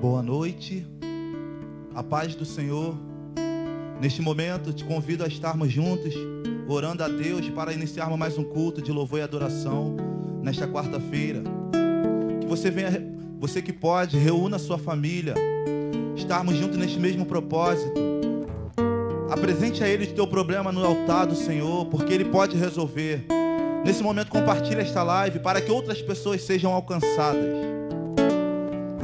Boa noite, a paz do Senhor. Neste momento, te convido a estarmos juntos, orando a Deus para iniciarmos mais um culto de louvor e adoração nesta quarta-feira. Que você venha, você que pode, reúna sua família, estarmos juntos neste mesmo propósito. Apresente a Ele o teu problema no altar do Senhor, porque Ele pode resolver. Nesse momento, compartilhe esta live para que outras pessoas sejam alcançadas.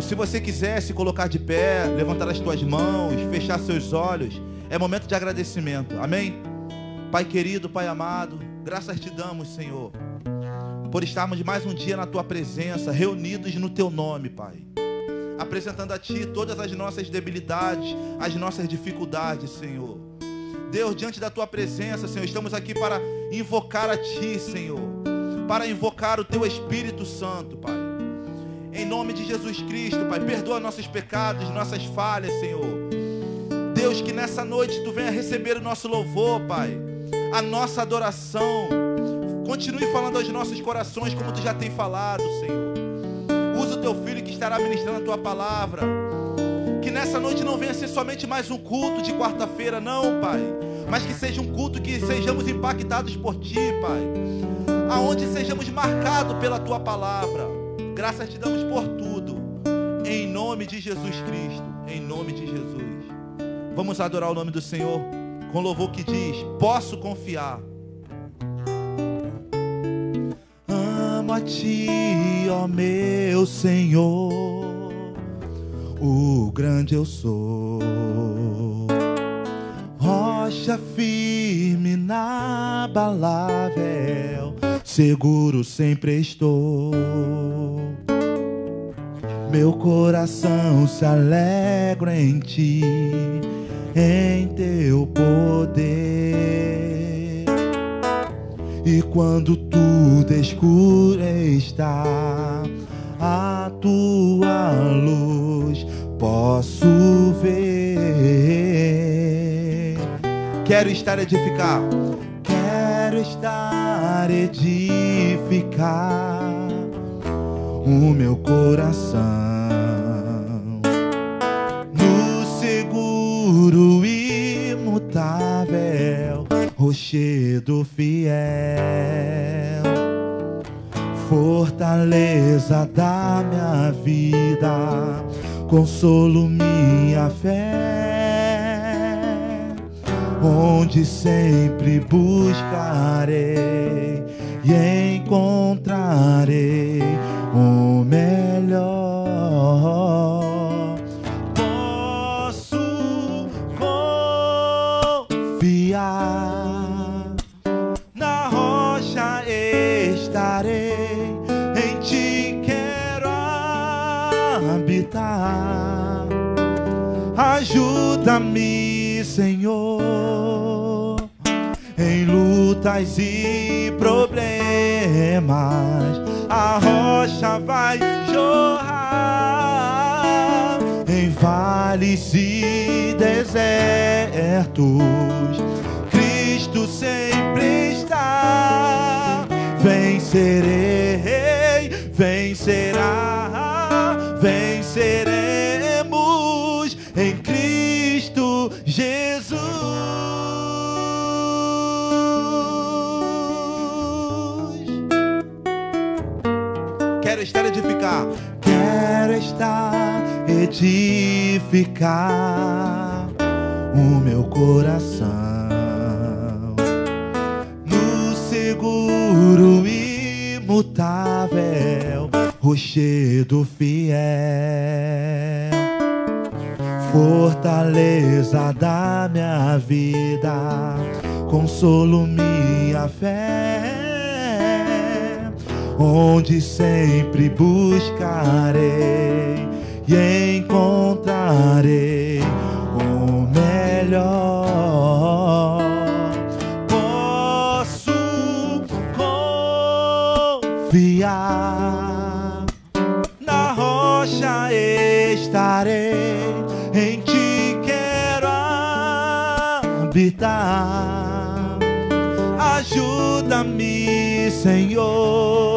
Se você quiser se colocar de pé, levantar as tuas mãos, fechar seus olhos, é momento de agradecimento. Amém? Pai querido, Pai amado, graças te damos, Senhor, por estarmos mais um dia na tua presença, reunidos no teu nome, Pai. Apresentando a ti todas as nossas debilidades, as nossas dificuldades, Senhor. Deus, diante da tua presença, Senhor, estamos aqui para invocar a ti, Senhor, para invocar o teu Espírito Santo, Pai. Em nome de Jesus Cristo, Pai, perdoa nossos pecados, nossas falhas, Senhor. Deus, que nessa noite tu venha receber o nosso louvor, Pai, a nossa adoração. Continue falando aos nossos corações como tu já tem falado, Senhor. Usa o teu filho que estará ministrando a tua palavra. Que nessa noite não venha ser somente mais um culto de quarta-feira, não, Pai. Mas que seja um culto que sejamos impactados por ti, Pai. Aonde sejamos marcados pela tua palavra. Graças te damos por tudo. Em nome de Jesus Cristo. Em nome de Jesus. Vamos adorar o nome do Senhor com louvor que diz: Posso confiar. Amo a ti, ó meu Senhor. O grande eu sou. Rocha firme na balável seguro sempre estou. Meu coração se alegra em ti, em teu poder. E quando tudo escuro está, a tua luz posso ver. Quero estar edificar quero estar edificar o meu coração no seguro imutável rochedo fiel fortaleza da minha vida consolo minha fé onde sempre buscarei e encontrarei o melhor. Posso confiar na rocha estarei, em ti quero habitar. Ajuda-me, Senhor, em lutas e problemas. A rocha vai jorrar em vales e desertos. Cristo sempre está. Vencerei, vencerá, venceremos em Cristo Jesus. Estar edificar, quero estar edificar o meu coração. No seguro imutável rochedo fiel. Fortaleza da minha vida, consolo minha fé, onde sempre buscarei e encontrarei o melhor. Posso confiar na rocha estarei, em ti quero habitar. Ajuda-me, Senhor,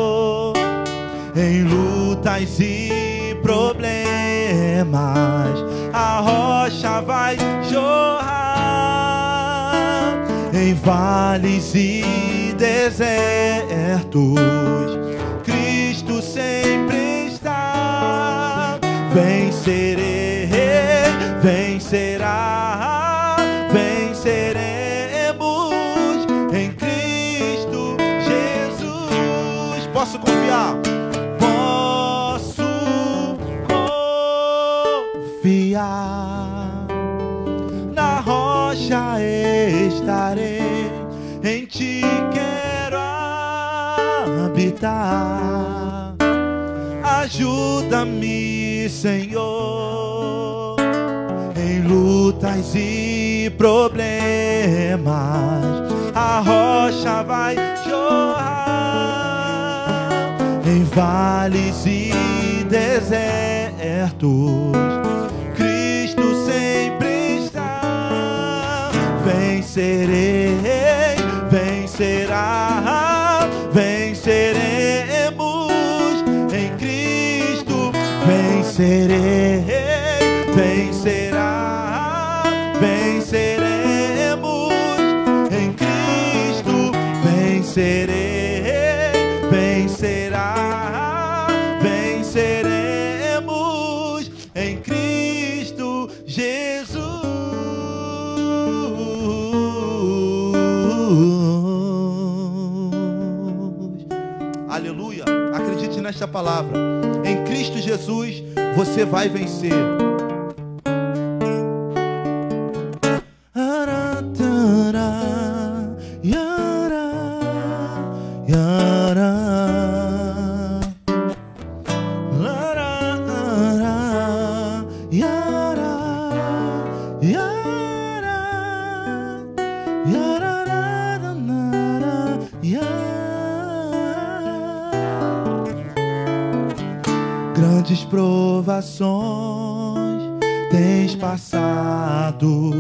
em lutas e problemas, a rocha vai jorrar em vales e desertos. Cristo sempre está, vencerei, vencerá, venceremos em Cristo Jesus. Posso confiar? Habitar. Ajuda-me, Senhor, em lutas e problemas. A rocha vai jorrar em vales e desertos. Cristo sempre está. Vencerei, vencerá, Vencerei, vencerá, venceremos em Cristo. Vencerei, vencerá, venceremos em Cristo Jesus. Aleluia. Acredite nesta palavra. Em Cristo Jesus você vai vencer. Provações tens passado,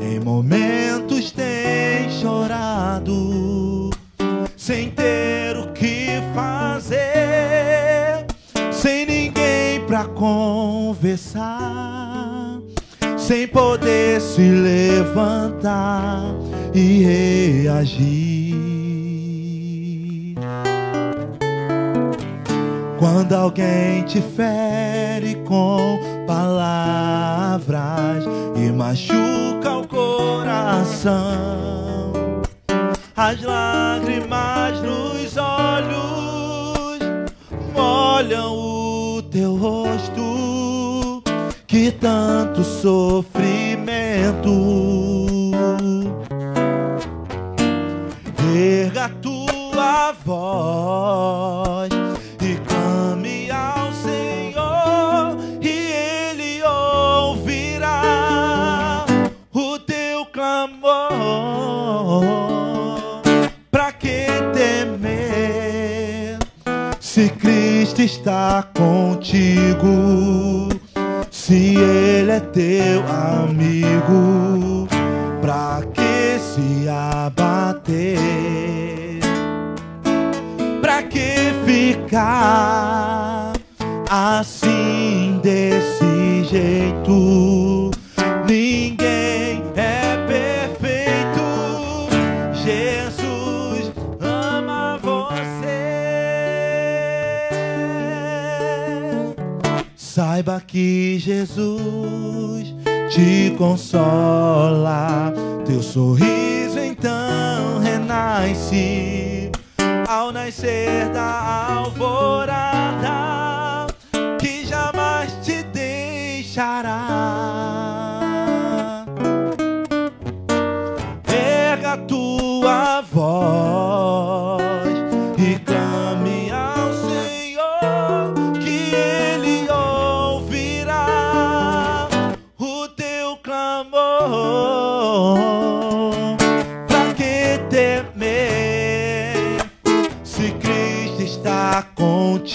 em momentos tens chorado, sem ter o que fazer, sem ninguém pra conversar, sem poder se levantar e reagir. Quando alguém te fere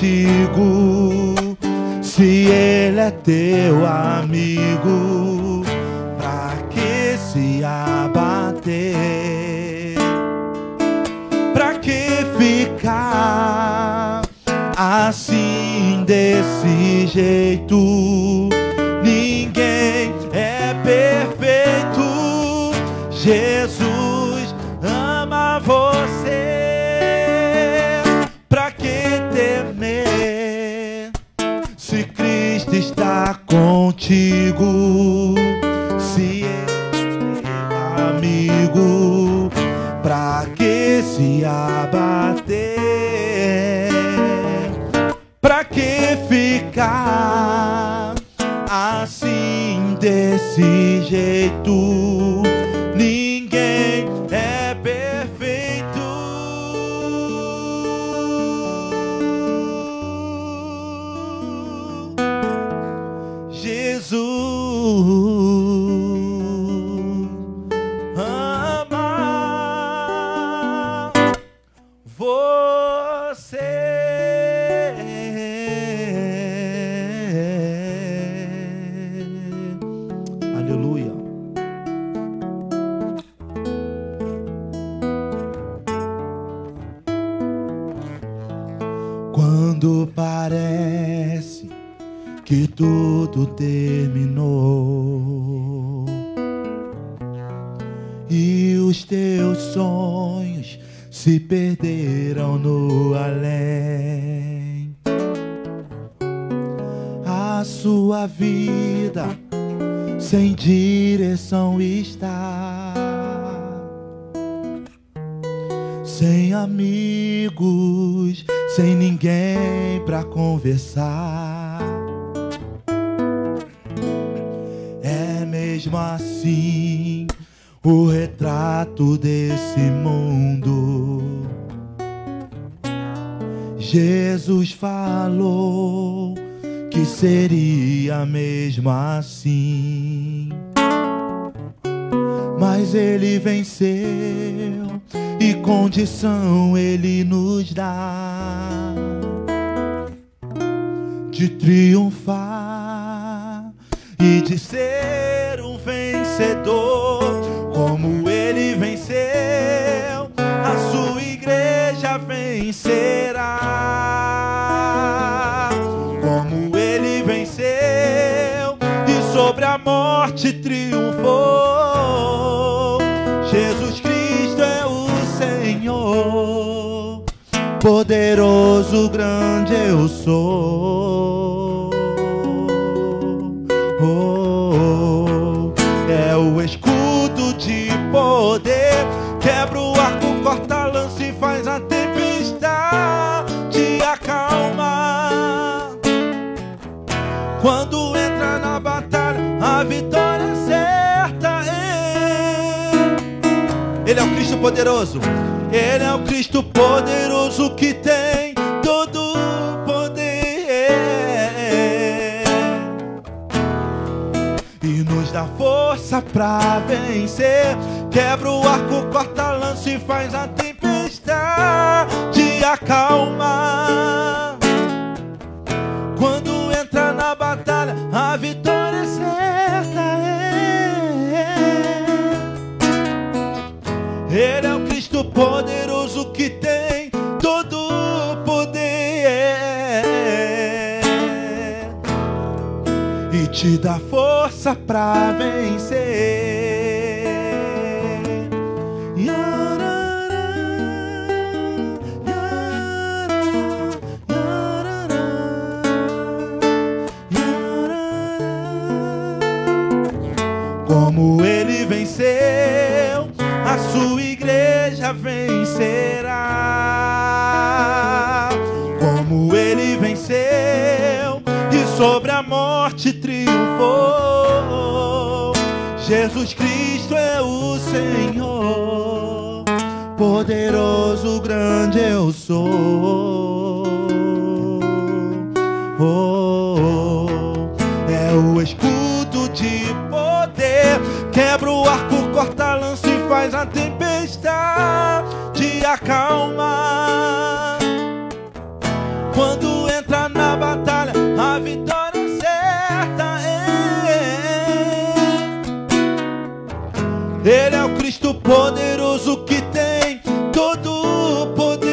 contigo, se Ele é teu amigo, desse jeito? Que seria mesmo assim. Mas ele venceu e condição ele nos dá de triunfar e de ser um vencedor, como ele venceu, a sua igreja vencerá. Triunfou. Jesus Cristo é o Senhor, poderoso, grande eu sou. Poderoso. Ele é o Cristo poderoso que tem todo o poder. E nos dá força pra vencer. Quebra o arco, corta a lança e faz a tempestade acalmar. Poderoso que tem todo o poder e te dá força pra vencer. Como ele venceu, vencerá. Como ele venceu e sobre a morte triunfou. Jesus Cristo é o Senhor, poderoso, grande eu sou. Oh, é o escudo de poder, quebra o arco, corta a lança e faz a tempestade acalmar. Quando entra na batalha, a vitória é certa é. Ele é o Cristo poderoso que tem todo o poder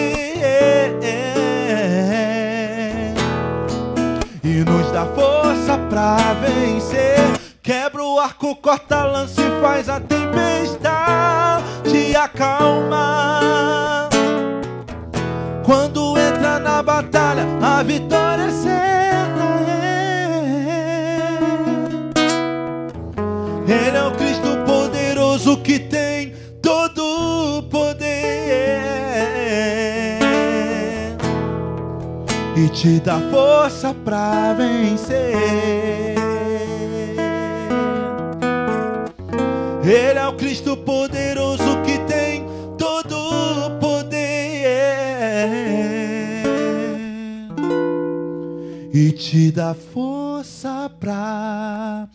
pra vencer. Quebra o arco, corta a lança e faz a tempestade acalmar. Quando entra na batalha, a vitória é certa. É. Ele é o Cristo poderoso que tem todo o poder e te dá força pra vencer. Ele é o Cristo poderoso e te dá força pra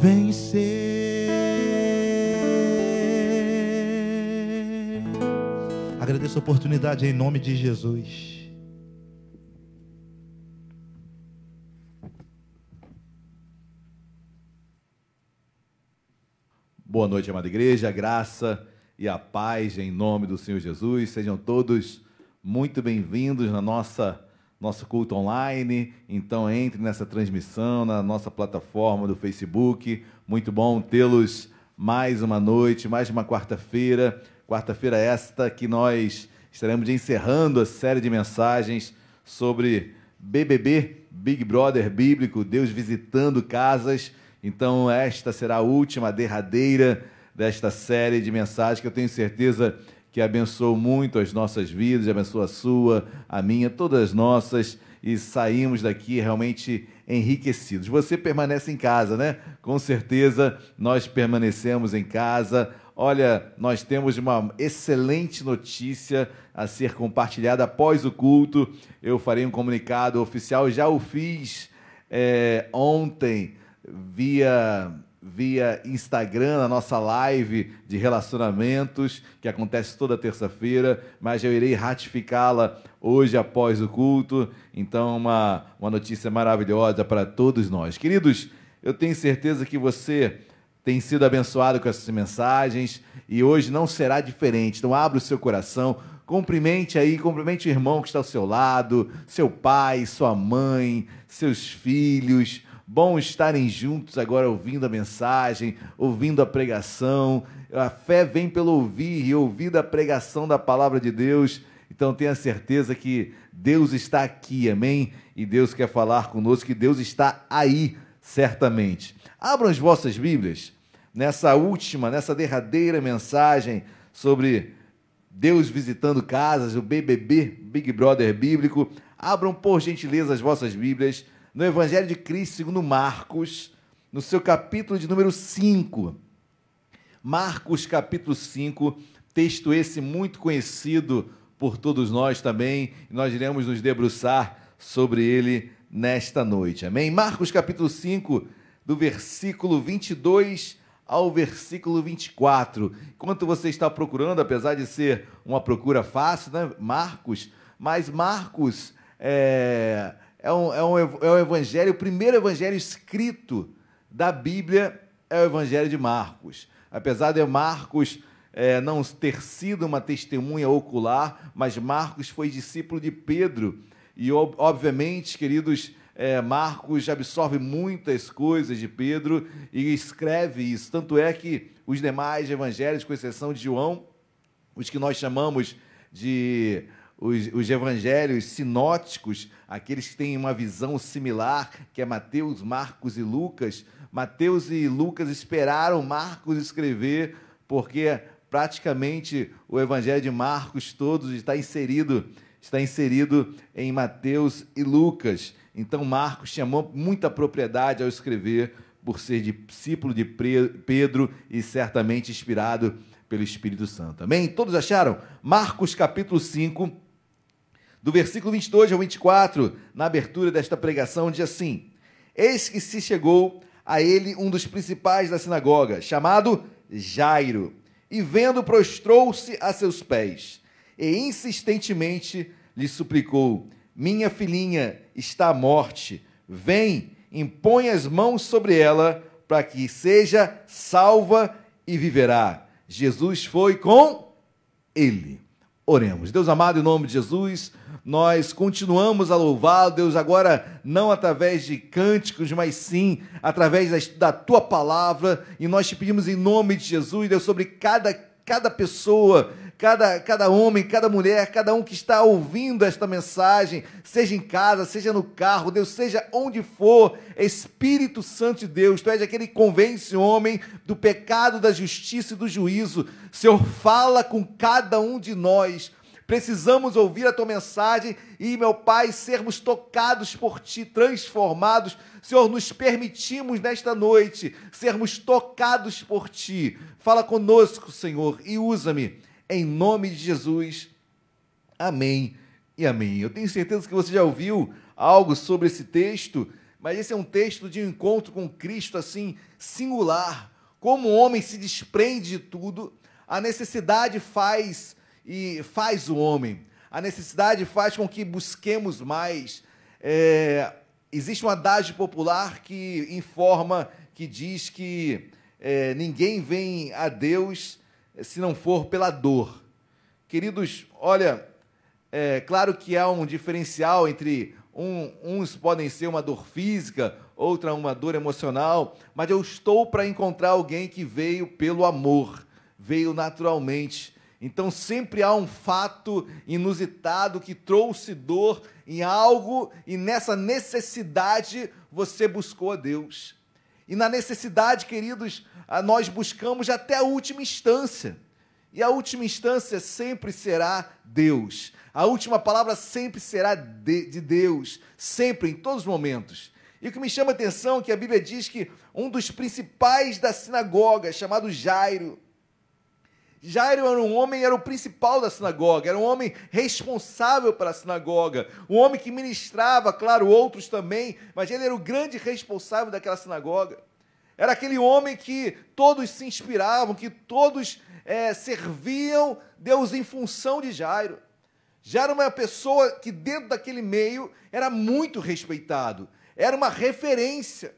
vencer. Agradeço a oportunidade em nome de Jesus. Boa noite, amada igreja, a graça e a paz em nome do Senhor Jesus. Sejam todos muito bem-vindos na nossa nosso culto online. Então entre nessa transmissão na nossa plataforma do Facebook. Muito bom tê-los mais uma noite, mais uma quarta-feira. Quarta-feira esta que nós estaremos encerrando a série de mensagens sobre BBB, Big Brother bíblico, Deus visitando casas então, esta será a última, a derradeira desta série de mensagens que eu tenho certeza que abençoou muito as nossas vidas, abençoa a sua, a minha, todas as nossas, e saímos daqui realmente enriquecidos. Você permanece em casa, né? Com certeza nós permanecemos em casa. Olha, nós temos uma excelente notícia a ser compartilhada após o culto. Eu farei um comunicado oficial, já o fiz é, ontem via via Instagram, na nossa live de relacionamentos, que acontece toda terça-feira, mas eu irei ratificá-la hoje após o culto. Então, uma, uma notícia maravilhosa para todos nós. Queridos, eu tenho certeza que você tem sido abençoado com essas mensagens e hoje não será diferente. Então, abra o seu coração, cumprimente aí, cumprimente o irmão que está ao seu lado, seu pai, sua mãe, seus filhos Bom estarem juntos agora ouvindo a mensagem, ouvindo a pregação. A fé vem pelo ouvir e ouvir a pregação da palavra de Deus. Então tenha certeza que Deus está aqui, amém? E Deus quer falar conosco, que Deus está aí, certamente. Abram as vossas Bíblias nessa última, nessa derradeira mensagem sobre Deus visitando casas, o BBB, Big Brother bíblico. Abram, por gentileza, as vossas Bíblias no Evangelho de Cristo, segundo Marcos, no seu capítulo de número 5. Marcos, capítulo 5, texto esse muito conhecido por todos nós também, nós iremos nos debruçar sobre ele nesta noite. Amém? Marcos, capítulo 5, do versículo 22 ao versículo 24. Enquanto você está procurando, apesar de ser uma procura fácil, né? Marcos, mas Marcos é, é um, é um, é um evangelho, o primeiro evangelho escrito da Bíblia é o evangelho de Marcos. Apesar de Marcos é, não ter sido uma testemunha ocular, mas Marcos foi discípulo de Pedro. E, obviamente, queridos, é, Marcos absorve muitas coisas de Pedro e escreve isso. Tanto é que os demais evangelhos, com exceção de João, os que nós chamamos de os, os evangelhos sinóticos, aqueles que têm uma visão similar, que é Mateus, Marcos e Lucas. Mateus e Lucas esperaram Marcos escrever, porque praticamente o evangelho de Marcos todos está inserido está inserido em Mateus e Lucas. Então Marcos chamou muita propriedade ao escrever por ser discípulo de Pedro e certamente inspirado pelo Espírito Santo. Amém? Todos acharam? Marcos capítulo 5, do versículo 22 ao 24, na abertura desta pregação, diz assim: Eis que se chegou a ele um dos principais da sinagoga, chamado Jairo, e vendo, prostrou-se a seus pés, e insistentemente lhe suplicou: Minha filhinha está à morte, vem, impõe as mãos sobre ela, para que seja salva e viverá. Jesus foi com ele. Oremos. Deus amado, em nome de Jesus, nós continuamos a louvá-lo, Deus, agora não através de cânticos, mas sim através da, tua palavra, e nós te pedimos em nome de Jesus, Deus, sobre cada, cada pessoa cada, cada homem, cada mulher, cada um que está ouvindo esta mensagem, seja em casa, seja no carro, Deus, seja onde for, Espírito Santo de Deus, Tu és aquele que convence o homem do pecado, da justiça e do juízo. Senhor, fala com cada um de nós. Precisamos ouvir a tua mensagem e, meu Pai, sermos tocados por ti, transformados. Senhor, nos permitimos nesta noite sermos tocados por ti. Fala conosco, Senhor, e usa-me em nome de Jesus. Amém e amém. Eu tenho certeza que você já ouviu algo sobre esse texto, mas esse é um texto de um encontro com Cristo assim singular. Como o homem se desprende de tudo, a necessidade faz e faz o homem. A necessidade faz com que busquemos mais. É, existe um adágio popular que informa, que diz que é, ninguém vem a Deus se não for pela dor. Queridos, olha, é claro que há um diferencial entre um, uns podem ser uma dor física, outra uma dor emocional, mas eu estou para encontrar alguém que veio pelo amor, veio naturalmente. Então sempre há um fato inusitado que trouxe dor em algo e nessa necessidade você buscou a Deus. E na necessidade, queridos, nós buscamos até a última instância. E a última instância sempre será Deus. A última palavra sempre será de, de, Deus, sempre, em todos os momentos. E o que me chama a atenção é que a Bíblia diz que um dos principais da sinagoga, chamado Jairo, Jairo era um homem, era o principal da sinagoga, era um homem responsável pela sinagoga, um homem que ministrava, claro, outros também, mas ele era o grande responsável daquela sinagoga. Era aquele homem que todos se inspiravam, que todos é, serviam Deus em função de Jairo. Já era uma pessoa que, dentro daquele meio, era muito respeitado, era uma referência.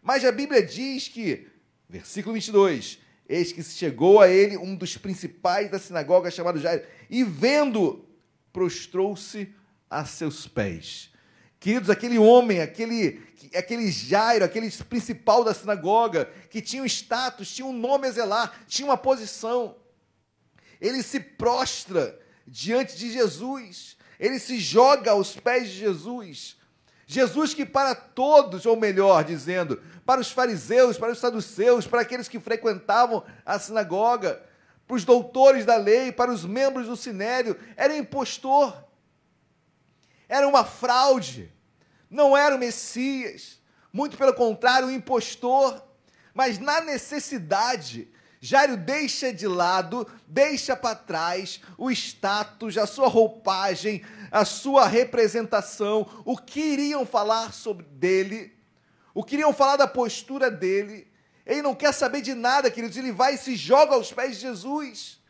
Mas a Bíblia diz que, versículo 22, eis que chegou a ele um dos principais da sinagoga, chamado Jairo, e vendo, prostrou-se a seus pés. Queridos, aquele homem, aquele, aquele Jairo, aquele principal da sinagoga, que tinha um status, tinha um nome a zelar, tinha uma posição. Ele se prostra diante de Jesus, ele se joga aos pés de Jesus. Jesus que para todos, ou melhor dizendo, para os fariseus, para os saduceus, para aqueles que frequentavam a sinagoga, para os doutores da lei, para os membros do sinério, era um impostor, era uma fraude não era o Messias, muito pelo contrário, o impostor. Mas na necessidade, Jairo deixa de lado, deixa para trás o status, a sua roupagem, a sua representação, o que iriam falar sobre dele, o que iriam falar da postura dele. Ele não quer saber de nada, queridos, ele vai e se joga aos pés de Jesus.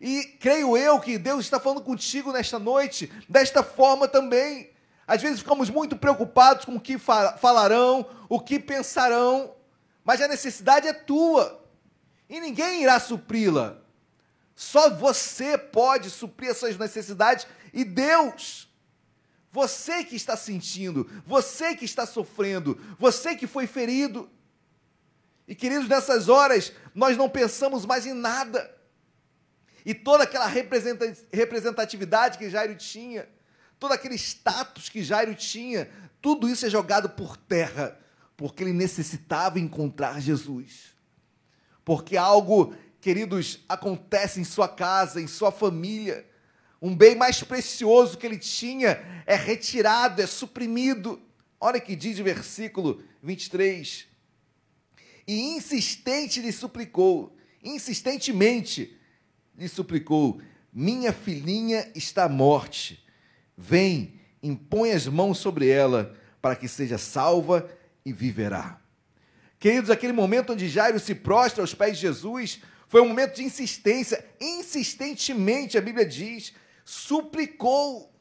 E creio eu que Deus está falando contigo nesta noite, desta forma também. Às vezes ficamos muito preocupados com o que falarão, o que pensarão, mas a necessidade é tua e ninguém irá supri-la. Só você pode suprir essas necessidades e Deus. Você que está sentindo, você que está sofrendo, você que foi ferido. E queridos, nessas horas nós não pensamos mais em nada. E toda aquela representatividade que Jairo tinha, todo aquele status que Jairo tinha, tudo isso é jogado por terra, porque ele necessitava encontrar Jesus. Porque algo, queridos, acontece em sua casa, em sua família. Um bem mais precioso que ele tinha é retirado, é suprimido. Olha que diz o versículo 23. E insistente lhe suplicou, insistentemente lhe suplicou: Minha filhinha está à morte Vem, impõe as mãos sobre ela, para que seja salva e viverá. Queridos, aquele momento onde Jairo se prostra aos pés de Jesus foi um momento de insistência. Insistentemente, a Bíblia diz, suplicou.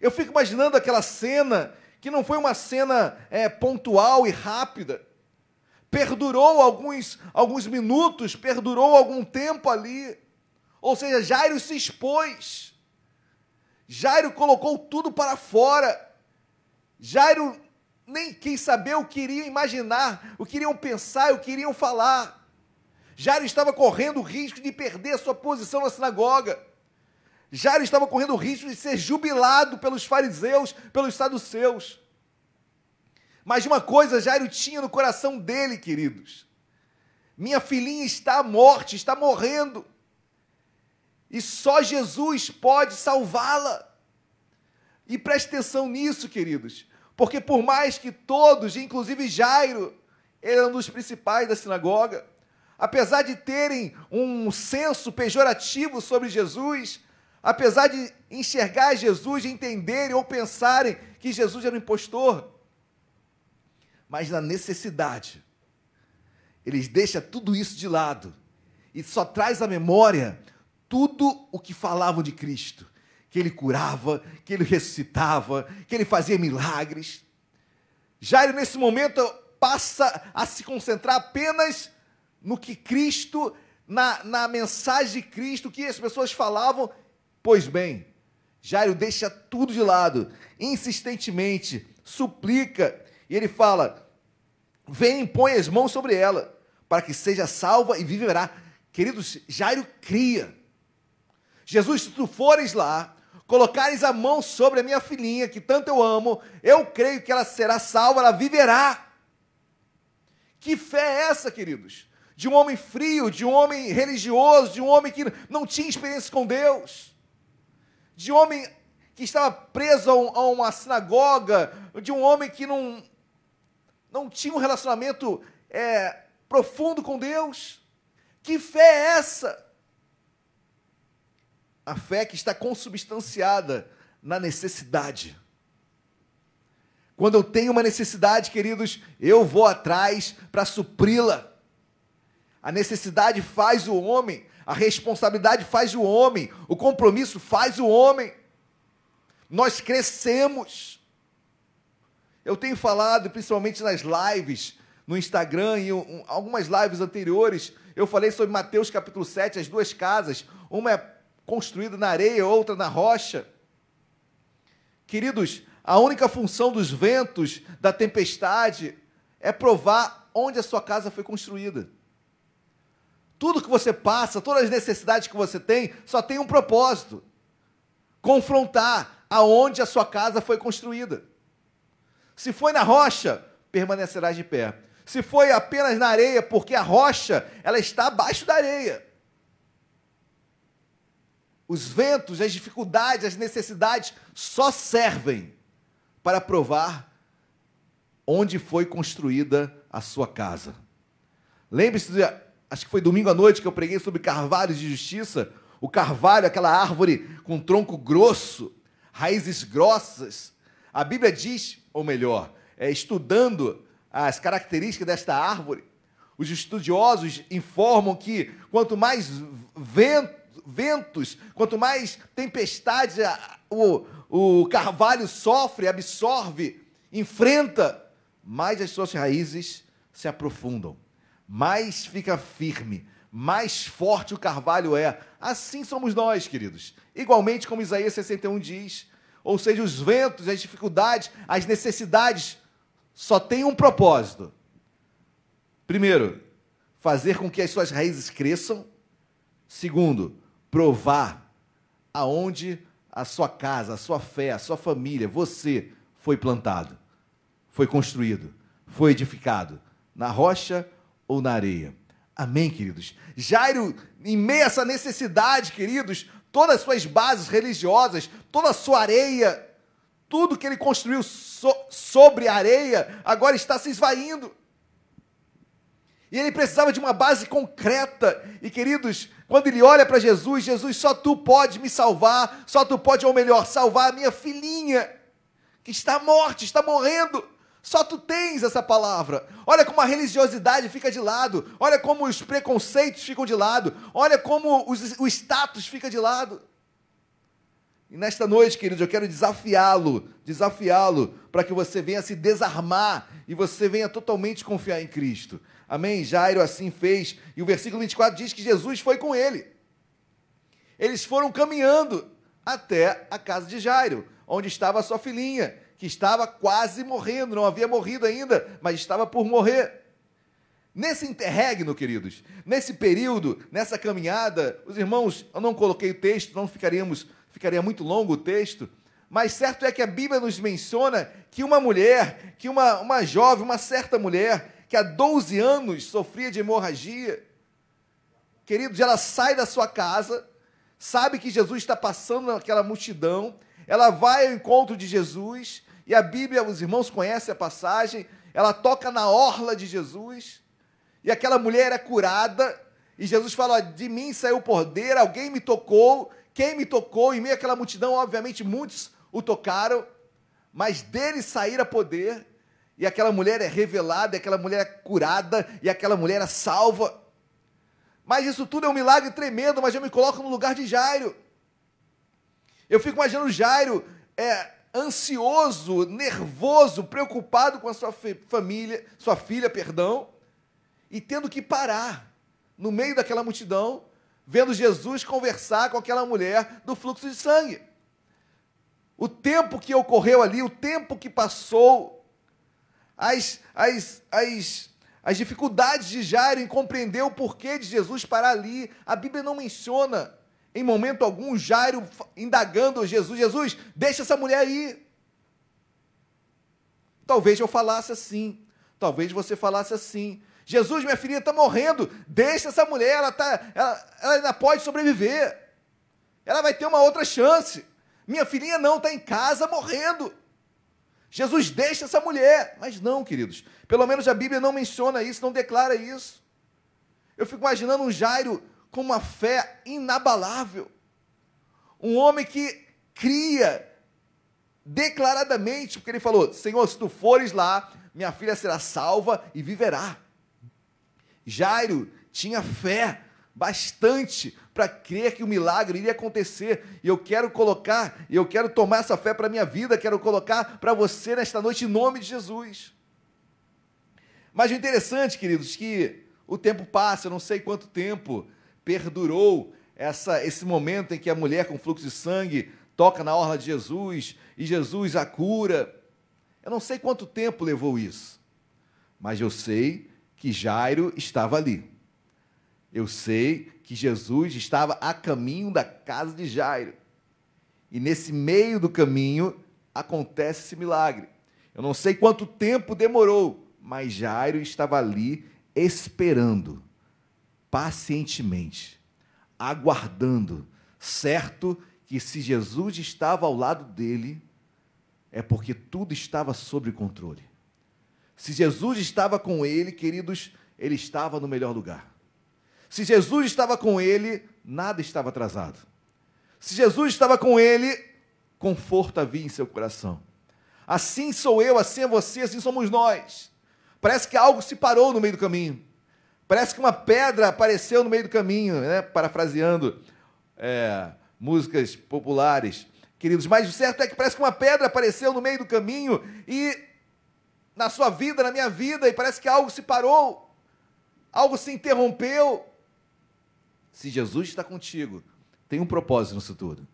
Eu fico imaginando aquela cena, que não foi uma cena é, pontual e rápida. Perdurou alguns, alguns minutos, perdurou algum tempo ali Ou seja, Jairo se expôs. Jairo colocou tudo para fora. Jairo nem quis saber o que iriam imaginar, o que iriam pensar, o que iriam falar. Jairo estava correndo o risco de perder sua posição na sinagoga. Jairo estava correndo o risco de ser jubilado pelos fariseus, pelos saduceus. Mas uma coisa Jairo tinha no coração dele, queridos. Minha filhinha está à morte, está morrendo. E só Jesus pode salvá-la. E preste atenção nisso, queridos. Porque por mais que todos, inclusive Jairo, ele era um dos principais da sinagoga, apesar de terem um senso pejorativo sobre Jesus, apesar de enxergar Jesus, de entenderem ou pensarem que Jesus era um impostor, mas na necessidade, eles deixam tudo isso de lado e só traz à memória tudo o que falavam de Cristo, que ele curava, que ele ressuscitava, que ele fazia milagres. Jairo, nesse momento, passa a se concentrar apenas no que Cristo, na, na mensagem de Cristo, que as pessoas falavam. Pois bem, Jairo deixa tudo de lado, insistentemente, suplica, e ele fala: Vem, põe as mãos sobre ela, para que seja salva e viverá. Queridos, Jairo cria. Jesus, se tu fores lá, colocares a mão sobre a minha filhinha, que tanto eu amo, eu creio que ela será salva, ela viverá. Que fé é essa, queridos? De um homem frio, de um homem religioso, de um homem que não tinha experiência com Deus, de um homem que estava preso a, uma sinagoga, de um homem que não, não tinha um relacionamento é, profundo com Deus. Que fé é essa? A fé que está consubstanciada na necessidade. Quando eu tenho uma necessidade, queridos, eu vou atrás para supri-la. A necessidade faz o homem, a responsabilidade faz o homem, o compromisso faz o homem. Nós crescemos. Eu tenho falado, principalmente nas lives, no Instagram e um, algumas lives anteriores, eu falei sobre Mateus capítulo 7, as duas casas, uma é construída na areia, outra na rocha. Queridos, a única função dos ventos, da tempestade, é provar onde a sua casa foi construída. Tudo que você passa, todas as necessidades que você tem, só tem um propósito: confrontar aonde a sua casa foi construída. Se foi na rocha, permanecerás de pé. Se foi apenas na areia, porque a rocha, ela está abaixo da areia. Os ventos, as dificuldades, as necessidades só servem para provar onde foi construída a sua casa. Lembre-se acho que foi domingo à noite que eu preguei sobre carvalhos de justiça. O carvalho, aquela árvore com tronco grosso, raízes grossas. A Bíblia diz, ou melhor, é, estudando as características desta árvore, os estudiosos informam que quanto mais ventos, quanto mais tempestades o, o carvalho sofre, absorve, enfrenta, mais as suas raízes se aprofundam mais fica firme, mais forte o carvalho é. Assim somos nós, queridos. Igualmente como Isaías 61 diz. Ou seja, os ventos, as dificuldades, as necessidades só têm um propósito. Primeiro, fazer com que as suas raízes cresçam. Segundo, provar aonde a sua casa, a sua fé, a sua família, você foi plantado, foi construído, foi edificado na rocha ou na areia. Amém, queridos? Jairo, em meio a essa necessidade, queridos, todas as suas bases religiosas, toda a sua areia, tudo que ele construiu so sobre a areia, agora está se esvaindo. E ele precisava de uma base concreta. E queridos, quando ele olha para Jesus, Jesus, só tu pode me salvar, só tu pode, ou melhor, salvar a minha filhinha, que está morte, está morrendo. Só tu tens essa palavra. Olha como a religiosidade fica de lado. Olha como os preconceitos ficam de lado. Olha como os, o status fica de lado. E nesta noite, queridos, eu quero desafiá-lo, desafiá-lo para que você venha se desarmar e você venha totalmente confiar em Cristo. Amém? Jairo assim fez. E o versículo 24 diz que Jesus foi com ele. Eles foram caminhando até a casa de Jairo, onde estava a sua filhinha, que estava quase morrendo, não havia morrido ainda, mas estava por morrer. Nesse interregno, queridos, nesse período, nessa caminhada, os irmãos, eu não coloquei o texto, não ficaríamos, ficaria muito longo o texto, mas certo é que a Bíblia nos menciona que uma mulher, que uma, uma jovem, uma certa mulher, que há 12 anos sofria de hemorragia, queridos, ela sai da sua casa, sabe que Jesus está passando naquela multidão, ela vai ao encontro de Jesus, e a Bíblia, os irmãos conhecem a passagem, ela toca na orla de Jesus, e aquela mulher é curada, e Jesus fala: De mim saiu poder, alguém me tocou, quem me tocou? Em meio àquela multidão, obviamente, muitos o tocaram, mas dele saíra poder, e aquela mulher é revelada, e aquela mulher é curada, e aquela mulher é salva. Mas isso tudo é um milagre tremendo, mas eu me coloco no lugar de Jairo. Eu fico imaginando Jairo é, ansioso, nervoso, preocupado com a sua família, sua filha, perdão, e tendo que parar no meio daquela multidão, vendo Jesus conversar com aquela mulher do fluxo de sangue. O tempo que ocorreu ali, o tempo que passou, as, as, as, as dificuldades de Jairo em compreender o porquê de Jesus parar ali, a Bíblia não menciona em momento algum Jairo indagando Jesus: Jesus, deixa essa mulher aí. Talvez eu falasse assim, talvez você falasse assim. Jesus, minha filha está morrendo, deixa essa mulher, ela, tá, ela, ela ainda pode sobreviver. Ela vai ter uma outra chance. Minha filhinha não, está em casa morrendo. Jesus deixa essa mulher. Mas não, queridos. Pelo menos a Bíblia não menciona isso, não declara isso. Eu fico imaginando um Jairo com uma fé inabalável. Um homem que cria declaradamente, porque ele falou: Senhor, se tu fores lá, minha filha será salva e viverá. Jairo tinha fé bastante para crer que o milagre iria acontecer. E eu quero colocar, eu quero tomar essa fé para a minha vida, quero colocar para você nesta noite em nome de Jesus. Mas o interessante, queridos, que o tempo passa, eu não sei quanto tempo perdurou essa, esse momento em que a mulher com fluxo de sangue toca na orla de Jesus e Jesus a cura. Eu não sei quanto tempo levou isso, mas eu sei que Jairo estava ali. Eu sei que Jesus estava a caminho da casa de Jairo. E nesse meio do caminho acontece esse milagre. Eu não sei quanto tempo demorou, mas Jairo estava ali esperando, pacientemente, aguardando, certo que se Jesus estava ao lado dele, é porque tudo estava sob controle. Se Jesus estava com ele, queridos, ele estava no melhor lugar. Se Jesus estava com ele, nada estava atrasado. Se Jesus estava com ele, conforto havia em seu coração. Assim sou eu, assim é você, assim somos nós. Parece que algo se parou no meio do caminho. Parece que uma pedra apareceu no meio do caminho, né? parafraseando é, músicas populares. Queridos, mas o certo é que parece que uma pedra apareceu no meio do caminho e na sua vida, na minha vida, e parece que algo se parou, algo se interrompeu. Se Jesus está contigo, tem um propósito nisso tudo.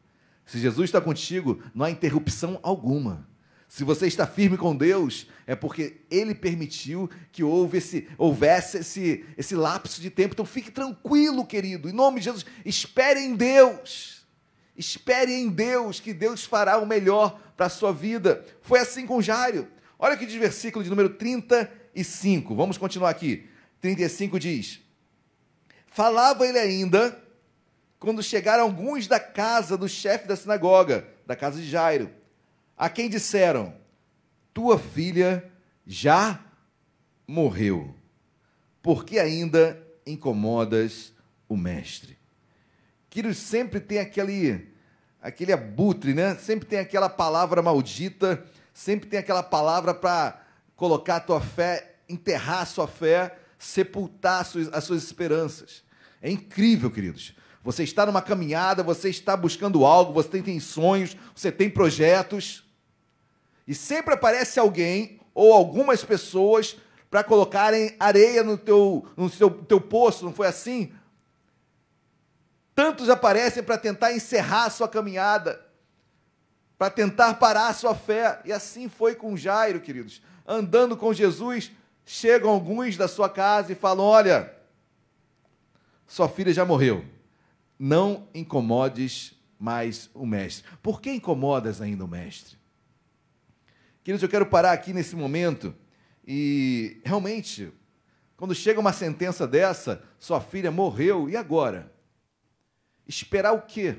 Se Jesus está contigo, não há interrupção alguma. Se você está firme com Deus, é porque Ele permitiu que houve esse, houvesse esse, esse lapso de tempo. Então fique tranquilo, querido. Em nome de Jesus, espere em Deus. Espere em Deus, que Deus fará o melhor para a sua vida. Foi assim com Jário. Olha que diz versículo de número 35. Vamos continuar aqui. 35 diz: Falava ele ainda quando chegaram alguns da casa do chefe da sinagoga, da casa de Jairo, a quem disseram: Tua filha já morreu, porque ainda incomodas o mestre. Queridos, sempre tem aquele, aquele abutre, né? Sempre tem aquela palavra maldita sempre tem aquela palavra para colocar a tua fé, enterrar a sua fé, sepultar as suas, as suas esperanças. É incrível, queridos. Você está numa caminhada, você está buscando algo, você tem sonhos, você tem projetos, e sempre aparece alguém ou algumas pessoas para colocarem areia no teu, no seu, teu poço, não foi assim? Tantos aparecem para tentar encerrar a sua caminhada, para tentar parar a sua fé. E assim foi com Jairo, queridos. Andando com Jesus, chegam alguns da sua casa e falam: Olha, sua filha já morreu. Não incomodes mais o mestre. Por que incomodas ainda o mestre? Queridos, eu quero parar aqui nesse momento e realmente, quando chega uma sentença dessa, sua filha morreu, e agora? Esperar o quê?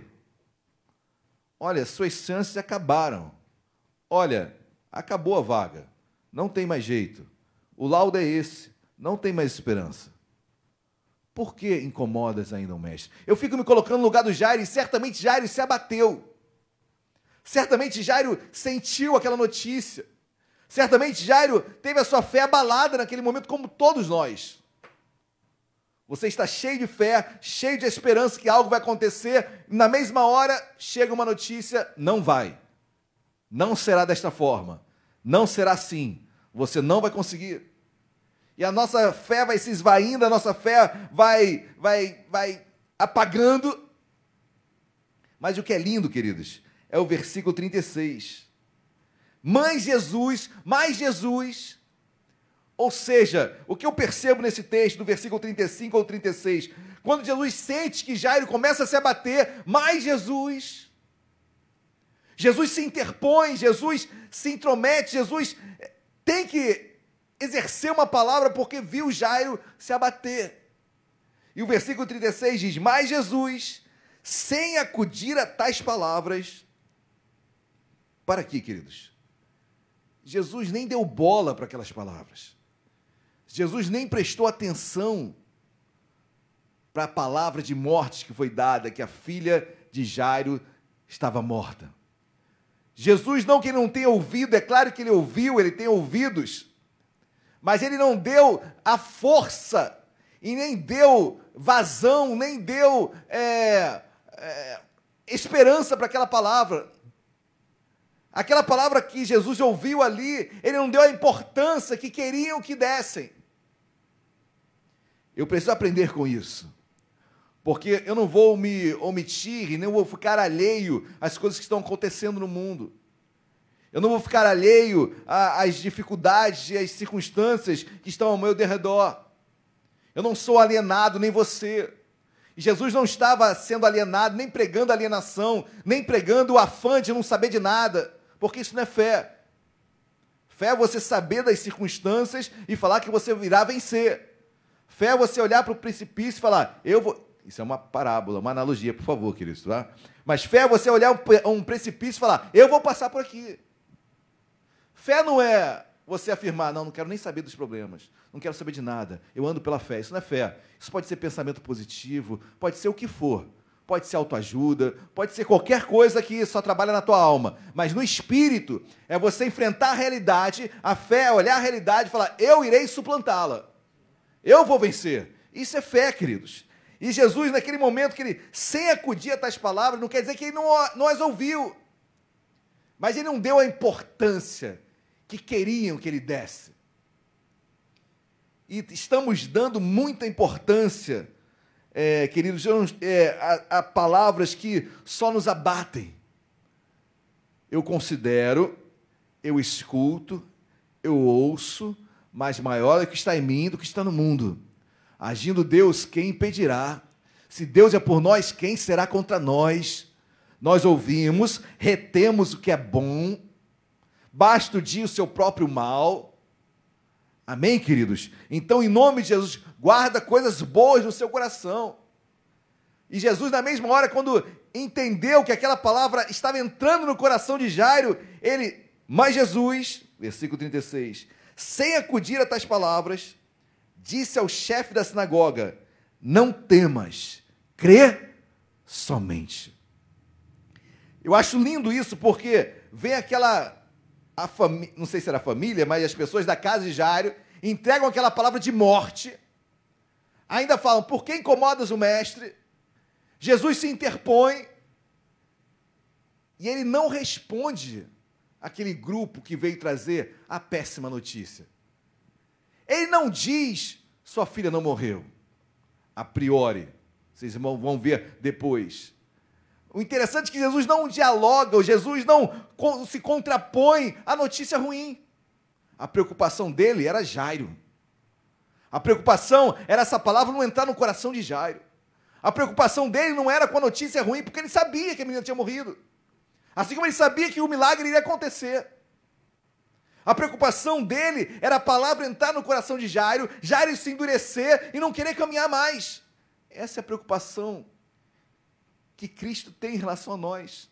Olha, suas chances acabaram. Olha, acabou a vaga. Não tem mais jeito. O laudo é esse. Não tem mais esperança. Por que incomodas ainda o mestre? Eu fico me colocando no lugar do Jairo e certamente Jairo se abateu. Certamente Jairo sentiu aquela notícia. Certamente Jairo teve a sua fé abalada naquele momento, como todos nós. Você está cheio de fé, cheio de esperança que algo vai acontecer, e na mesma hora chega uma notícia: não vai. Não será desta forma. Não será assim. Você não vai conseguir. E a nossa fé vai se esvaindo, a nossa fé vai, vai, vai apagando. Mas o que é lindo, queridos, é o versículo 36. Mãe Jesus, mais Jesus. Ou seja, o que eu percebo nesse texto, do versículo 35 ou 36, quando Jesus sente que Jairo começa a se abater, mais Jesus. Jesus se interpõe, Jesus se intromete, Jesus tem que exercer uma palavra porque viu Jairo se abater. E o versículo 36 diz: Mas Jesus, sem acudir a tais palavras, para aqui, queridos? Jesus nem deu bola para aquelas palavras. Jesus nem prestou atenção para a palavra de morte que foi dada, que a filha de Jairo estava morta. Jesus, não que ele não tenha ouvido, é claro que ele ouviu, ele tem ouvidos, mas ele não deu a força e nem deu vazão, nem deu é, é, esperança para aquela palavra. Aquela palavra que Jesus ouviu ali, ele não deu a importância que queriam que dessem. Eu preciso aprender com isso. Porque eu não vou me omitir, nem vou ficar alheio às coisas que estão acontecendo no mundo. Eu não vou ficar alheio às dificuldades e às circunstâncias que estão ao meu derredor. Eu não sou alienado, nem você. E Jesus não estava sendo alienado, nem pregando alienação, nem pregando o afã de não saber de nada, porque isso não é fé. Fé é você saber das circunstâncias e falar que você virá vencer. Fé é você olhar para o precipício e falar, eu vou. Isso é uma parábola, uma analogia, por favor, queridos. Tá? Mas fé é você olhar um precipício e falar, eu vou passar por aqui. Fé não é você afirmar, não, não quero nem saber dos problemas, não quero saber de nada, eu ando pela fé. Isso não é fé. Isso pode ser pensamento positivo, pode ser o que for. Pode ser autoajuda, pode ser qualquer coisa que só trabalha na tua alma. Mas no espírito, é você enfrentar a realidade, a fé olhar a realidade e falar: eu irei suplantá-la. Eu vou vencer. Isso é fé, queridos. E Jesus, naquele momento que ele, sem acudir a tais palavras, não quer dizer que ele não, não as ouviu. Mas ele não deu a importância que queriam que ele desse. E estamos dando muita importância, é, queridos, é, a palavras que só nos abatem. Eu considero, eu escuto, eu ouço, mas maior é o que está em mim do que está no mundo. Agindo Deus, quem impedirá? Se Deus é por nós, quem será contra nós? Nós ouvimos, retemos o que é bom, basta o dia o seu próprio mal. Amém, queridos? Então, em nome de Jesus, guarda coisas boas no seu coração. E Jesus, na mesma hora, quando entendeu que aquela palavra estava entrando no coração de Jairo, ele, mas Jesus, versículo 36, sem acudir a tais palavras, disse ao chefe da sinagoga: Não temas, crê somente. Eu acho lindo isso porque vem aquela a família, não sei se era a família, mas as pessoas da casa de Jairo entregam aquela palavra de morte. Ainda falam: "Por que incomodas o mestre?" Jesus se interpõe e ele não responde aquele grupo que veio trazer a péssima notícia. Ele não diz: "Sua filha não morreu." A priori, Vocês vão ver depois. O interessante é que Jesus não dialoga, Jesus não se contrapõe à notícia ruim. A preocupação dele era Jairo. A preocupação era essa palavra não entrar no coração de Jairo. A preocupação dele não era com a notícia ruim, porque ele sabia que a menina tinha morrido. Assim como ele sabia que o milagre iria acontecer. A preocupação dele era a palavra entrar no coração de Jairo, Jairo se endurecer e não querer caminhar mais. Essa é a preocupação que Cristo tem em relação a nós.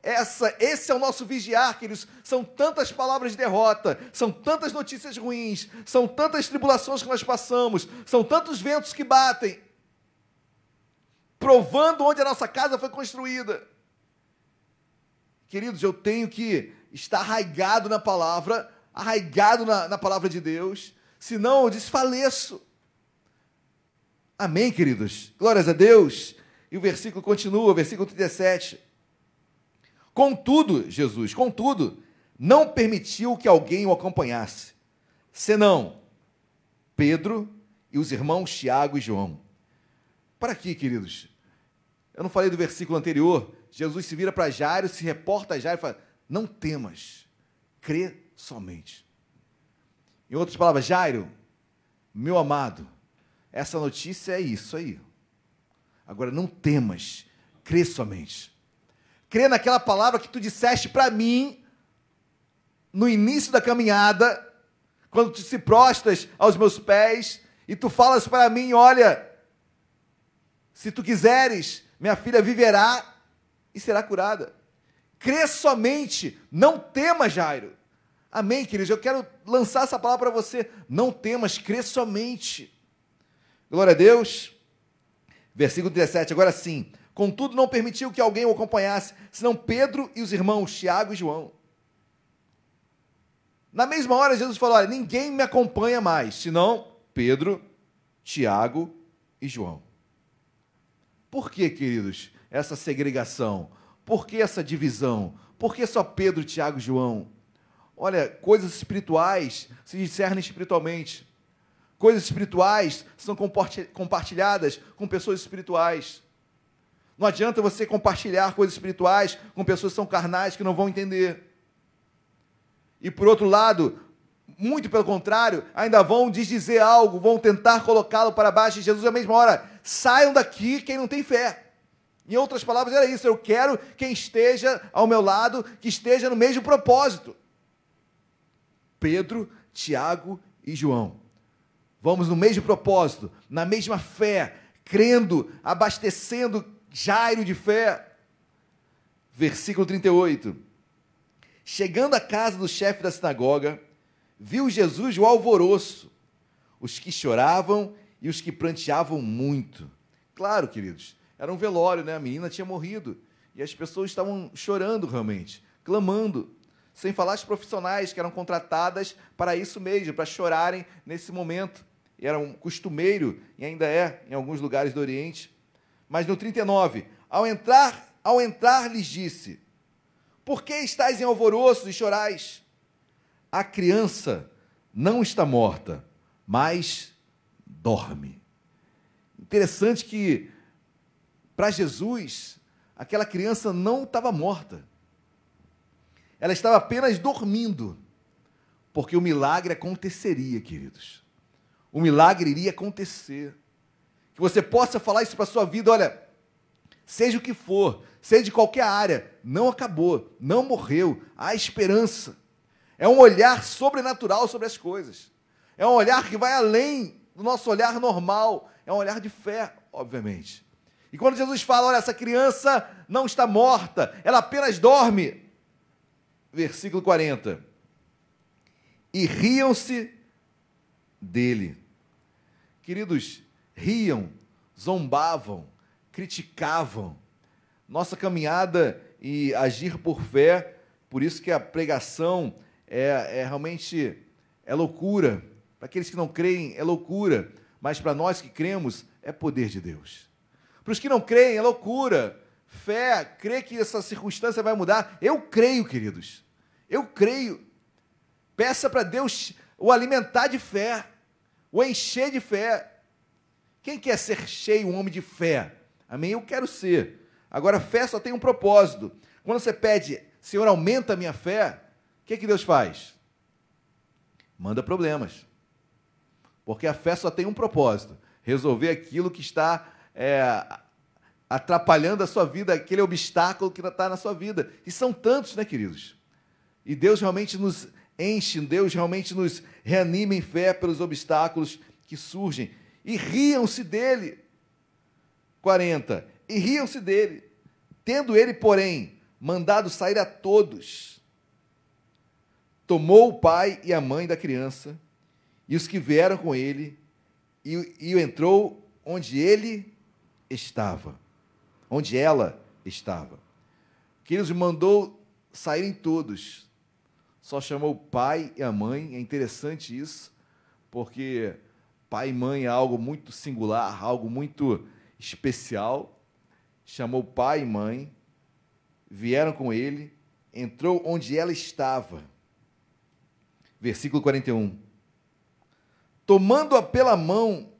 Essa, esse é o nosso vigiar, queridos. São tantas palavras de derrota, são tantas notícias ruins, são tantas tribulações que nós passamos, são tantos ventos que batem, provando onde a nossa casa foi construída. Queridos, eu tenho que estar arraigado na palavra, arraigado na, na palavra de Deus, senão eu desfaleço. Amém, queridos? Glórias a Deus. E o versículo continua, versículo 37. Contudo, Jesus, contudo, não permitiu que alguém o acompanhasse, senão Pedro e os irmãos Tiago e João. Para aqui, queridos? Eu não falei do versículo anterior. Jesus se vira para Jairo, se reporta a Jairo e fala: Não temas, crê somente. Em outras palavras, Jairo, meu amado, essa notícia é isso aí. Agora não temas, crê somente. Crê naquela palavra que tu disseste para mim no início da caminhada, quando tu se prostras aos meus pés e tu falas para mim: olha, se tu quiseres, minha filha viverá e será curada. Crê somente, não temas, Jairo. Amém, queridos? Eu quero lançar essa palavra para você. Não temas, crê somente. Glória a Deus. Versículo 17, agora sim. Contudo, não permitiu que alguém o acompanhasse, senão Pedro e os irmãos Tiago e João. Na mesma hora, Jesus falou: Olha, ninguém me acompanha mais, senão Pedro, Tiago e João. Por que, queridos, essa segregação? Por que essa divisão? Por que só Pedro, Tiago e João? Olha, coisas espirituais se discernem espiritualmente. Coisas espirituais são compartilhadas com pessoas espirituais. Não adianta você compartilhar coisas espirituais com pessoas que são carnais que não vão entender. E por outro lado, muito pelo contrário, ainda vão desdizer algo, vão tentar colocá-lo para baixo de Jesus à mesma hora. Saiam daqui quem não tem fé. Em outras palavras, era isso. Eu quero quem esteja ao meu lado, que esteja no mesmo propósito. Pedro, Tiago e João. Vamos no mesmo propósito, na mesma fé, crendo, abastecendo Jairo de fé. Versículo 38. Chegando à casa do chefe da sinagoga, viu Jesus o alvoroço, os que choravam e os que pranteavam muito. Claro, queridos, era um velório, né? A menina tinha morrido e as pessoas estavam chorando realmente, clamando. Sem falar as profissionais que eram contratadas para isso mesmo, para chorarem nesse momento e era um costumeiro, e ainda é em alguns lugares do Oriente. Mas no 39, ao entrar, ao entrar lhes disse: Por que estáis em alvoroço e chorais? A criança não está morta, mas dorme. Interessante que para Jesus, aquela criança não estava morta. Ela estava apenas dormindo, porque o milagre aconteceria, queridos o milagre iria acontecer. Que você possa falar isso para a sua vida, olha, seja o que for, seja de qualquer área, não acabou, não morreu, há esperança. É um olhar sobrenatural sobre as coisas. É um olhar que vai além do nosso olhar normal, é um olhar de fé, obviamente. E quando Jesus fala, olha, essa criança não está morta, ela apenas dorme. Versículo 40. E riam-se dele. Queridos, riam, zombavam, criticavam. Nossa caminhada e agir por fé, por isso que a pregação é, é realmente é loucura. Para aqueles que não creem, é loucura. Mas para nós que cremos, é poder de Deus. Para os que não creem, é loucura. Fé, crer que essa circunstância vai mudar. Eu creio, queridos. Eu creio. Peça para Deus o alimentar de fé, o encher de fé. Quem quer ser cheio, um homem de fé? Amém? Eu quero ser. Agora, fé só tem um propósito. Quando você pede, Senhor, aumenta a minha fé, o que, que Deus faz? Manda problemas. Porque a fé só tem um propósito: resolver aquilo que está é, atrapalhando a sua vida, aquele obstáculo que está na sua vida. E são tantos, né, queridos? E Deus realmente nos enche, Deus realmente nos reanima em fé pelos obstáculos que surgem. E riam-se dele. 40. E riam-se dele. Tendo ele, porém, mandado sair a todos, tomou o pai e a mãe da criança e os que vieram com ele e, e entrou onde ele estava, onde ela estava. Que ele os mandou saírem todos, só chamou o pai e a mãe. É interessante isso, porque pai e mãe é algo muito singular, algo muito especial. Chamou pai e mãe, vieram com ele, entrou onde ela estava. Versículo 41. Tomando-a pela mão,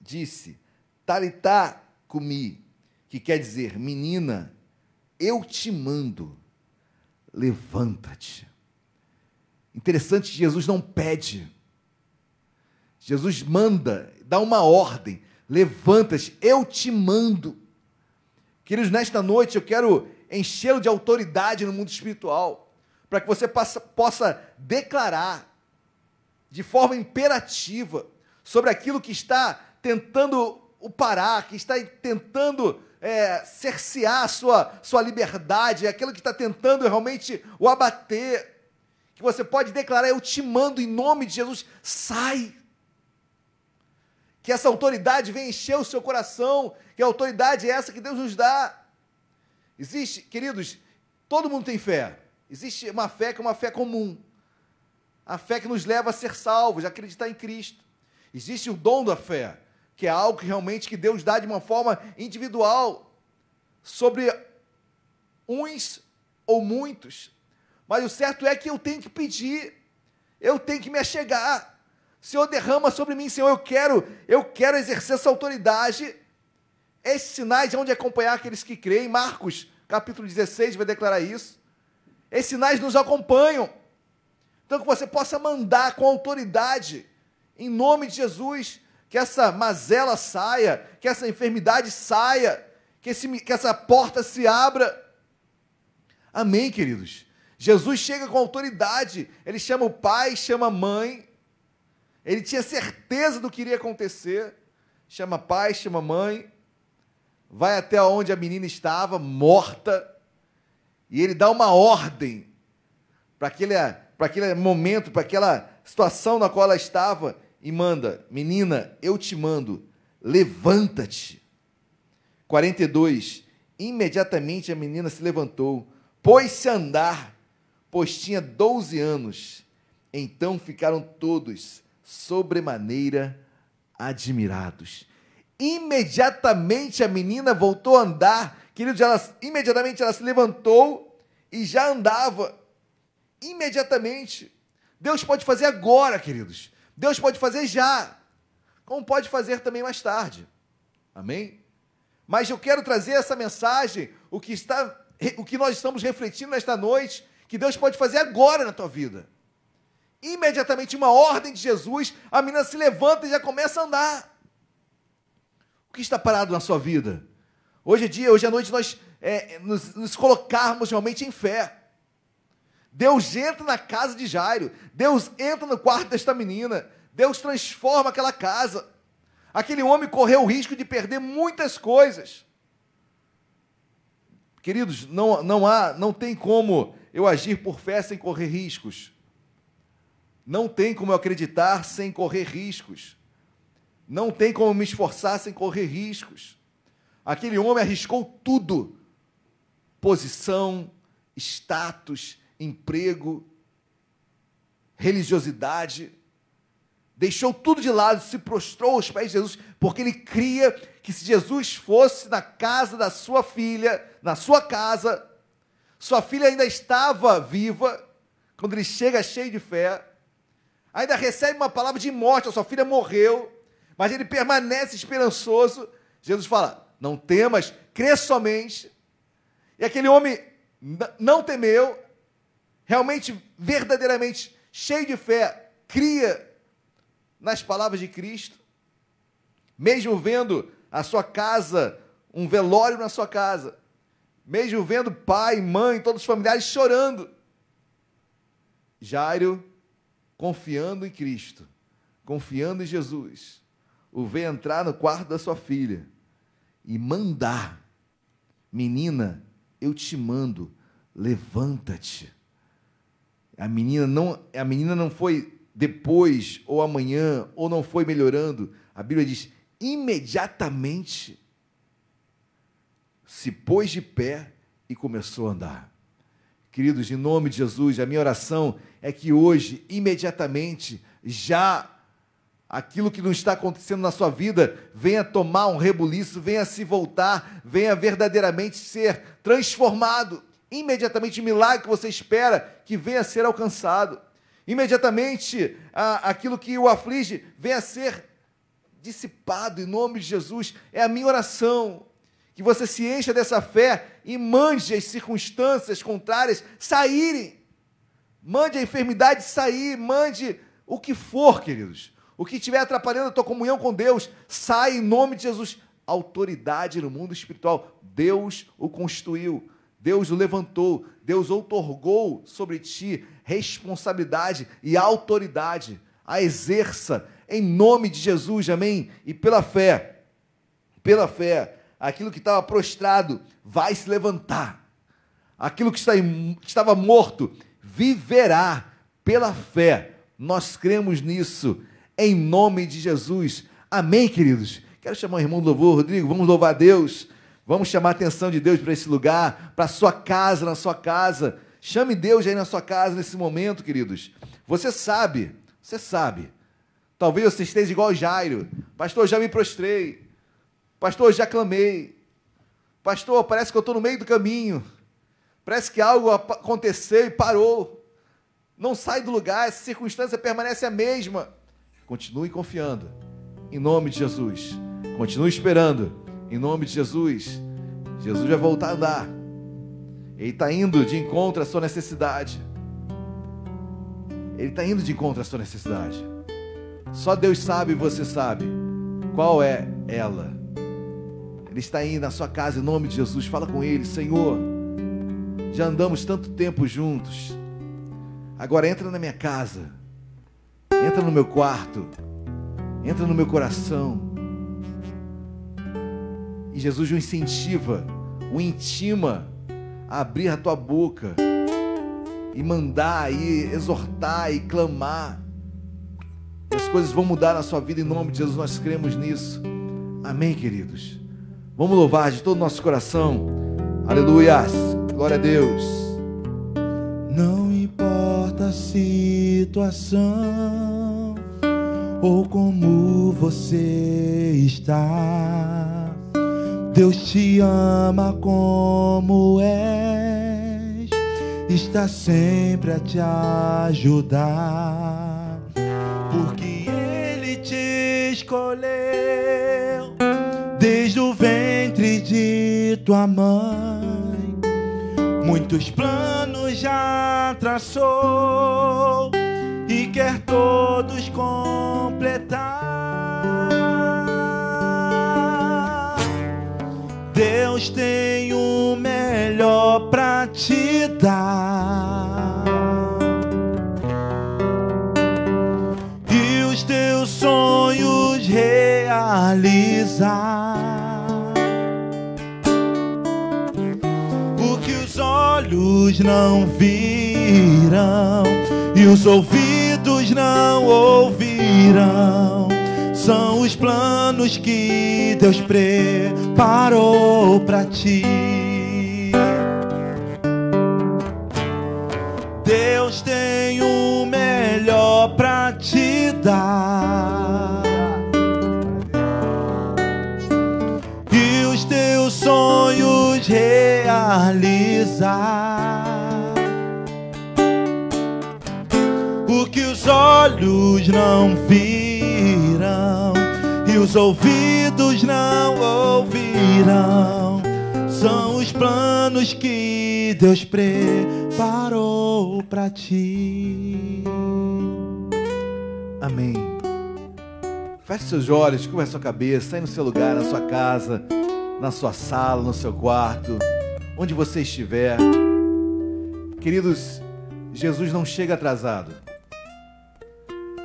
disse: Talitá comi, que quer dizer, menina, eu te mando, levanta-te. Interessante, Jesus não pede. Jesus manda, dá uma ordem. Levanta-te, eu te mando. Queridos, nesta noite eu quero enchê-lo de autoridade no mundo espiritual, para que você possa, possa declarar de forma imperativa sobre aquilo que está tentando o parar, que está tentando é, cercear a sua, sua liberdade, aquilo que está tentando realmente o abater que você pode declarar: Eu te mando em nome de Jesus, sai. Que essa autoridade venha encher o seu coração, que a autoridade é essa que Deus nos dá. Existe, queridos, todo mundo tem fé. Existe uma fé que é uma fé comum. A fé que nos leva a ser salvos, a acreditar em Cristo. Existe o dom da fé, que é algo que realmente que Deus dá de uma forma individual sobre uns ou muitos. Mas o certo é que eu tenho que pedir, eu tenho que me achegar. Senhor, derrama sobre mim, Senhor, eu quero, eu quero exercer essa autoridade. Esses sinais onde acompanhar aqueles que creem. Marcos, capítulo 16, vai declarar isso. Esses sinais nos acompanham. Então, que você possa mandar com autoridade, em nome de Jesus, que essa mazela saia, que essa enfermidade saia, que, esse, que essa porta se abra. Amém, queridos? Jesus chega com autoridade, ele chama o pai, chama a mãe, ele tinha certeza do que iria acontecer, chama pai, chama mãe, vai até onde a menina estava, morta, e ele dá uma ordem para aquele, para aquele momento, para aquela situação na qual ela estava, e manda: Menina, eu te mando, levanta-te. 42. Imediatamente a menina se levantou, pôs-se a andar pois tinha doze anos. Então ficaram todos sobremaneira admirados. Imediatamente a menina voltou a andar, queridos, ela, imediatamente ela se levantou e já andava. Imediatamente. Deus pode fazer agora, queridos. Deus pode fazer já. Como pode fazer também mais tarde. Amém? Mas eu quero trazer essa mensagem, o que está o que nós estamos refletindo nesta noite, que Deus pode fazer agora na tua vida. Imediatamente, uma ordem de Jesus, a menina se levanta e já começa a andar. O que está parado na sua vida? Hoje é dia, hoje à noite, nós é, nos, nos colocarmos realmente em fé. Deus entra na casa de Jairo, Deus entra no quarto desta menina, Deus transforma aquela casa. Aquele homem correu o risco de perder muitas coisas. Queridos, não, não há, não tem como eu agir por fé sem correr riscos. Não tem como eu acreditar sem correr riscos. Não tem como me esforçar sem correr riscos. Aquele homem arriscou tudo: posição, status, emprego, religiosidade. Deixou tudo de lado, se prostrou aos pés de Jesus, porque ele cria que se Jesus fosse na casa da sua filha, na sua casa, sua filha ainda estava viva, quando ele chega cheio de fé, ainda recebe uma palavra de morte, a sua filha morreu, mas ele permanece esperançoso. Jesus fala: Não temas, crê somente. E aquele homem não temeu, realmente, verdadeiramente cheio de fé, cria nas palavras de Cristo, mesmo vendo a sua casa, um velório na sua casa, mesmo vendo pai, mãe, todos os familiares chorando. Jairo, confiando em Cristo, confiando em Jesus, o vê entrar no quarto da sua filha e mandar: Menina, eu te mando, levanta-te. A menina não, a menina não foi depois ou amanhã ou não foi melhorando. A Bíblia diz: imediatamente se pôs de pé e começou a andar. Queridos, em nome de Jesus, a minha oração é que hoje, imediatamente, já aquilo que não está acontecendo na sua vida venha tomar um rebuliço, venha se voltar, venha verdadeiramente ser transformado. Imediatamente o milagre que você espera que venha a ser alcançado. Imediatamente a, aquilo que o aflige venha a ser dissipado em nome de Jesus. É a minha oração. Que você se encha dessa fé e mande as circunstâncias contrárias saírem. Mande a enfermidade sair, mande o que for, queridos o que estiver atrapalhando a tua comunhão com Deus, sai em nome de Jesus. Autoridade no mundo espiritual. Deus o constituiu, Deus o levantou, Deus outorgou sobre ti responsabilidade e autoridade. A exerça em nome de Jesus, amém? E pela fé, pela fé, aquilo que estava prostrado vai se levantar. Aquilo que estava morto viverá pela fé. Nós cremos nisso em nome de Jesus. Amém, queridos? Quero chamar o irmão do louvor, Rodrigo, vamos louvar a Deus. Vamos chamar a atenção de Deus para esse lugar, para a sua casa, na sua casa. Chame Deus aí na sua casa nesse momento, queridos. Você sabe, você sabe. Talvez você esteja igual Jairo. Pastor, já me prostrei. Pastor, já clamei. Pastor, parece que eu estou no meio do caminho. Parece que algo aconteceu e parou. Não sai do lugar, essa circunstância permanece a mesma. Continue confiando. Em nome de Jesus. Continue esperando. Em nome de Jesus. Jesus vai voltar a andar. Ele está indo de encontro à sua necessidade. Ele está indo de encontro à sua necessidade. Só Deus sabe e você sabe qual é ela. Está aí na sua casa em nome de Jesus. Fala com Ele, Senhor. Já andamos tanto tempo juntos. Agora entra na minha casa entra no meu quarto, entra no meu coração. E Jesus o incentiva, o intima a abrir a tua boca e mandar e exortar e clamar. As coisas vão mudar na sua vida em nome de Jesus, nós cremos nisso. Amém, queridos. Vamos louvar de todo o nosso coração. Aleluia. Glória a Deus. Não importa a situação ou como você está. Deus te ama como és, está sempre a te ajudar, porque Ele te escolheu desde o ventre de tua mãe. Muitos planos já traçou e quer todos completar. Deus tem o melhor para te dar. E os teus sonhos realizar. O que os olhos não viram e os ouvidos não ouvirão. São os planos que Deus preparou para ti. Deus tem o melhor para te dar. Realizar. olhos não viram e os ouvidos não ouvirão. São os planos que Deus preparou para ti. Amém. Feche seus olhos, curva a sua cabeça, aí no seu lugar, na sua casa, na sua sala, no seu quarto, onde você estiver. Queridos, Jesus não chega atrasado.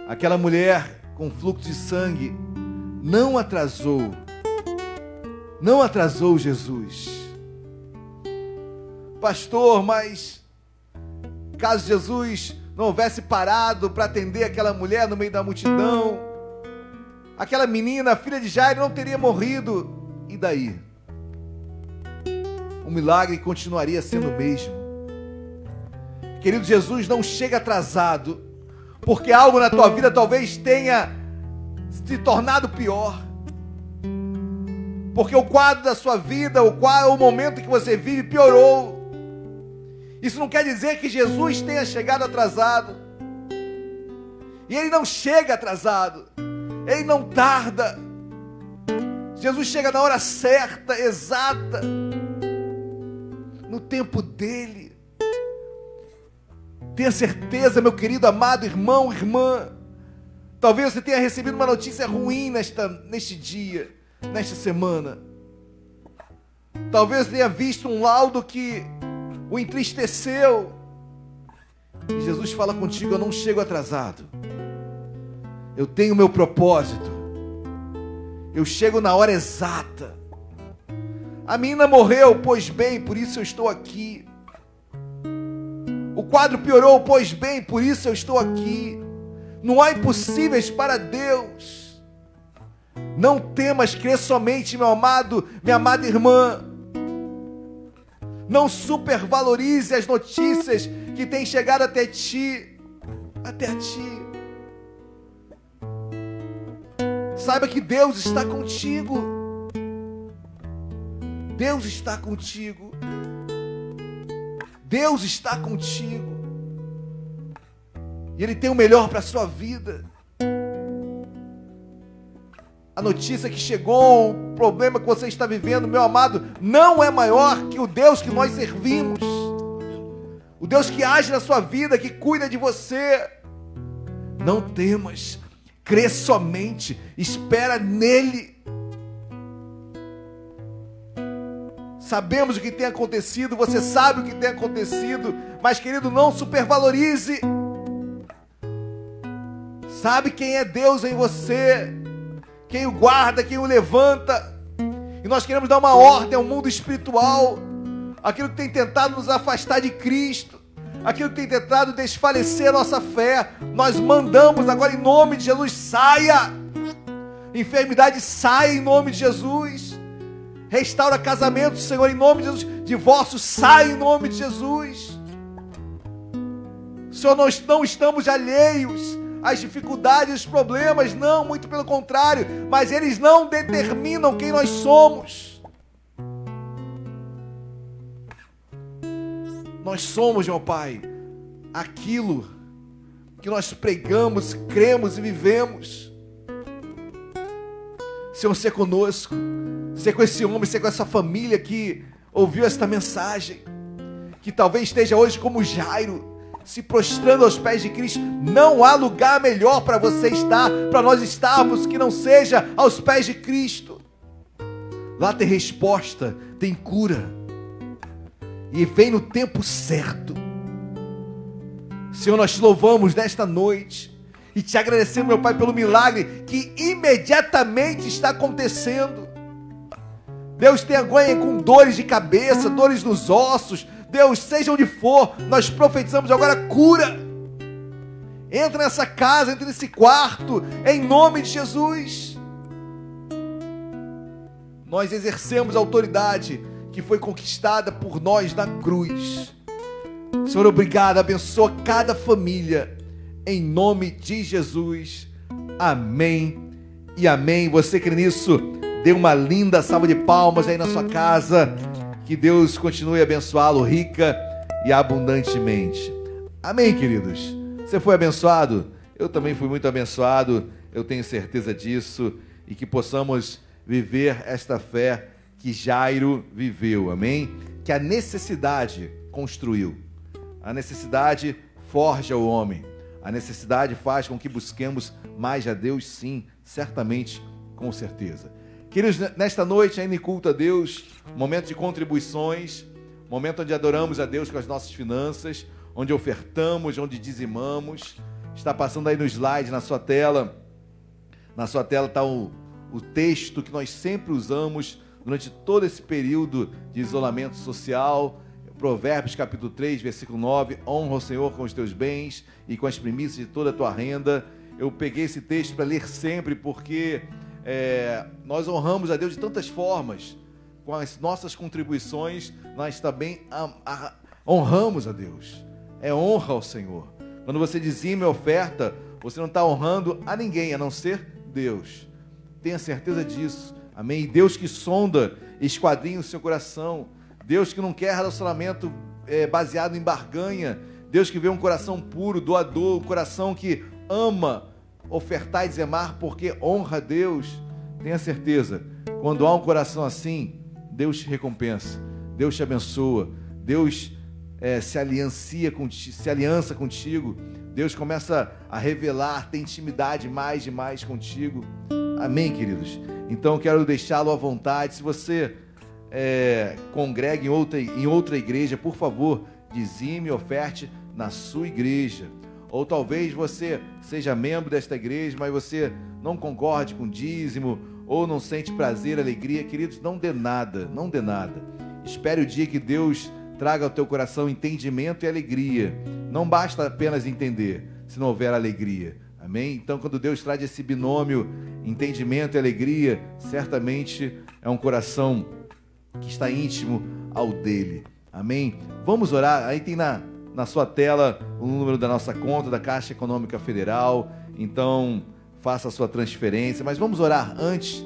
Aquela mulher com fluxo de sangue não atrasou, não atrasou Jesus. Pastor, mas caso Jesus não houvesse parado para atender aquela mulher no meio da multidão, aquela menina, filha de Jairo, não teria morrido. E daí? O milagre continuaria sendo o mesmo. Querido Jesus, não chega atrasado, porque algo na tua vida talvez tenha se tornado pior. Porque o quadro da sua vida, o, quadro, o momento que você vive piorou. Isso não quer dizer que Jesus tenha chegado atrasado. E ele não chega atrasado. Ele não tarda. Jesus chega na hora certa, exata, no tempo dele. Tenha certeza, meu querido amado irmão, irmã. Talvez você tenha recebido uma notícia ruim nesta, neste dia, nesta semana. Talvez tenha visto um laudo que o entristeceu. E Jesus fala contigo: Eu não chego atrasado. Eu tenho meu propósito. Eu chego na hora exata. A menina morreu, pois bem, por isso eu estou aqui. O quadro piorou, pois bem, por isso eu estou aqui. Não há impossíveis para Deus. Não temas, crê somente, meu amado, minha amada irmã. Não supervalorize as notícias que têm chegado até ti, até a ti. Saiba que Deus está contigo. Deus está contigo. Deus está contigo. E Ele tem o melhor para a sua vida. A notícia que chegou, o problema que você está vivendo, meu amado, não é maior que o Deus que nós servimos. O Deus que age na sua vida, que cuida de você. Não temas, crê somente, espera nele. Sabemos o que tem acontecido, você sabe o que tem acontecido, mas querido, não supervalorize. Sabe quem é Deus em você, quem o guarda, quem o levanta. E nós queremos dar uma ordem ao mundo espiritual, aquilo que tem tentado nos afastar de Cristo, aquilo que tem tentado desfalecer a nossa fé. Nós mandamos agora em nome de Jesus, saia. Enfermidade saia em nome de Jesus. Restaura casamento, Senhor, em nome de Jesus. Divórcio sai em nome de Jesus. Senhor, nós não estamos alheios as dificuldades, os problemas, não, muito pelo contrário, mas eles não determinam quem nós somos. Nós somos, meu Pai, aquilo que nós pregamos, cremos e vivemos. Senhor, ser conosco, ser com esse homem, ser com essa família que ouviu esta mensagem, que talvez esteja hoje como Jairo, se prostrando aos pés de Cristo. Não há lugar melhor para você estar, para nós estarmos, que não seja aos pés de Cristo. Lá tem resposta, tem cura. E vem no tempo certo. Senhor, nós te louvamos nesta noite e te agradecemos, meu Pai, pelo milagre que imediatamente está acontecendo. Deus tenha ganho com dores de cabeça, dores nos ossos, Deus, seja onde for, nós profetizamos agora cura. Entra nessa casa, entra nesse quarto, em nome de Jesus. Nós exercemos a autoridade que foi conquistada por nós na cruz. Senhor, obrigado, abençoa cada família, em nome de Jesus. Amém e amém. Você crê nisso? Dê uma linda salva de palmas aí na sua casa. Que Deus continue abençoá-lo rica e abundantemente. Amém, queridos? Você foi abençoado? Eu também fui muito abençoado, eu tenho certeza disso. e que possamos viver esta fé que Jairo viveu, amém? Que a necessidade construiu, a necessidade forja o homem, a necessidade faz com que busquemos mais a Deus, sim, certamente, com certeza. Queridos, nesta noite, ainda culto a Deus, momento de contribuições, momento onde adoramos a Deus com as nossas finanças, onde ofertamos, onde dizimamos. Está passando aí no slide, na sua tela. Na sua tela está o, o texto que nós sempre usamos durante todo esse período de isolamento social. Provérbios capítulo 3, versículo 9: Honra o Senhor com os teus bens e com as primícias de toda a tua renda. Eu peguei esse texto para ler sempre porque é, nós honramos a Deus de tantas formas. Com as nossas contribuições, nós também a, a, honramos a Deus. É honra ao Senhor. Quando você dizima e oferta, você não está honrando a ninguém, a não ser Deus. Tenha certeza disso. Amém? E Deus que sonda, esquadrinha o seu coração. Deus que não quer relacionamento é, baseado em barganha. Deus que vê um coração puro, doador, um coração que ama ofertar e dizimar porque honra a Deus. Tenha certeza, quando há um coração assim, Deus te recompensa, Deus te abençoa, Deus é, se aliancia contigo, se aliança contigo, Deus começa a revelar, tem intimidade mais e mais contigo. Amém, queridos? Então quero deixá-lo à vontade. Se você é, congrega em outra, em outra igreja, por favor, dizime, oferte na sua igreja. Ou talvez você seja membro desta igreja, mas você não concorde com dízimo, ou não sente prazer, alegria. Queridos, não dê nada, não dê nada. Espere o dia que Deus traga ao teu coração entendimento e alegria. Não basta apenas entender, se não houver alegria. Amém? Então, quando Deus traz esse binômio, entendimento e alegria, certamente é um coração que está íntimo ao dele. Amém? Vamos orar. Aí tem na, na sua tela o número da nossa conta da Caixa Econômica Federal. Então, faça a sua transferência. Mas vamos orar antes,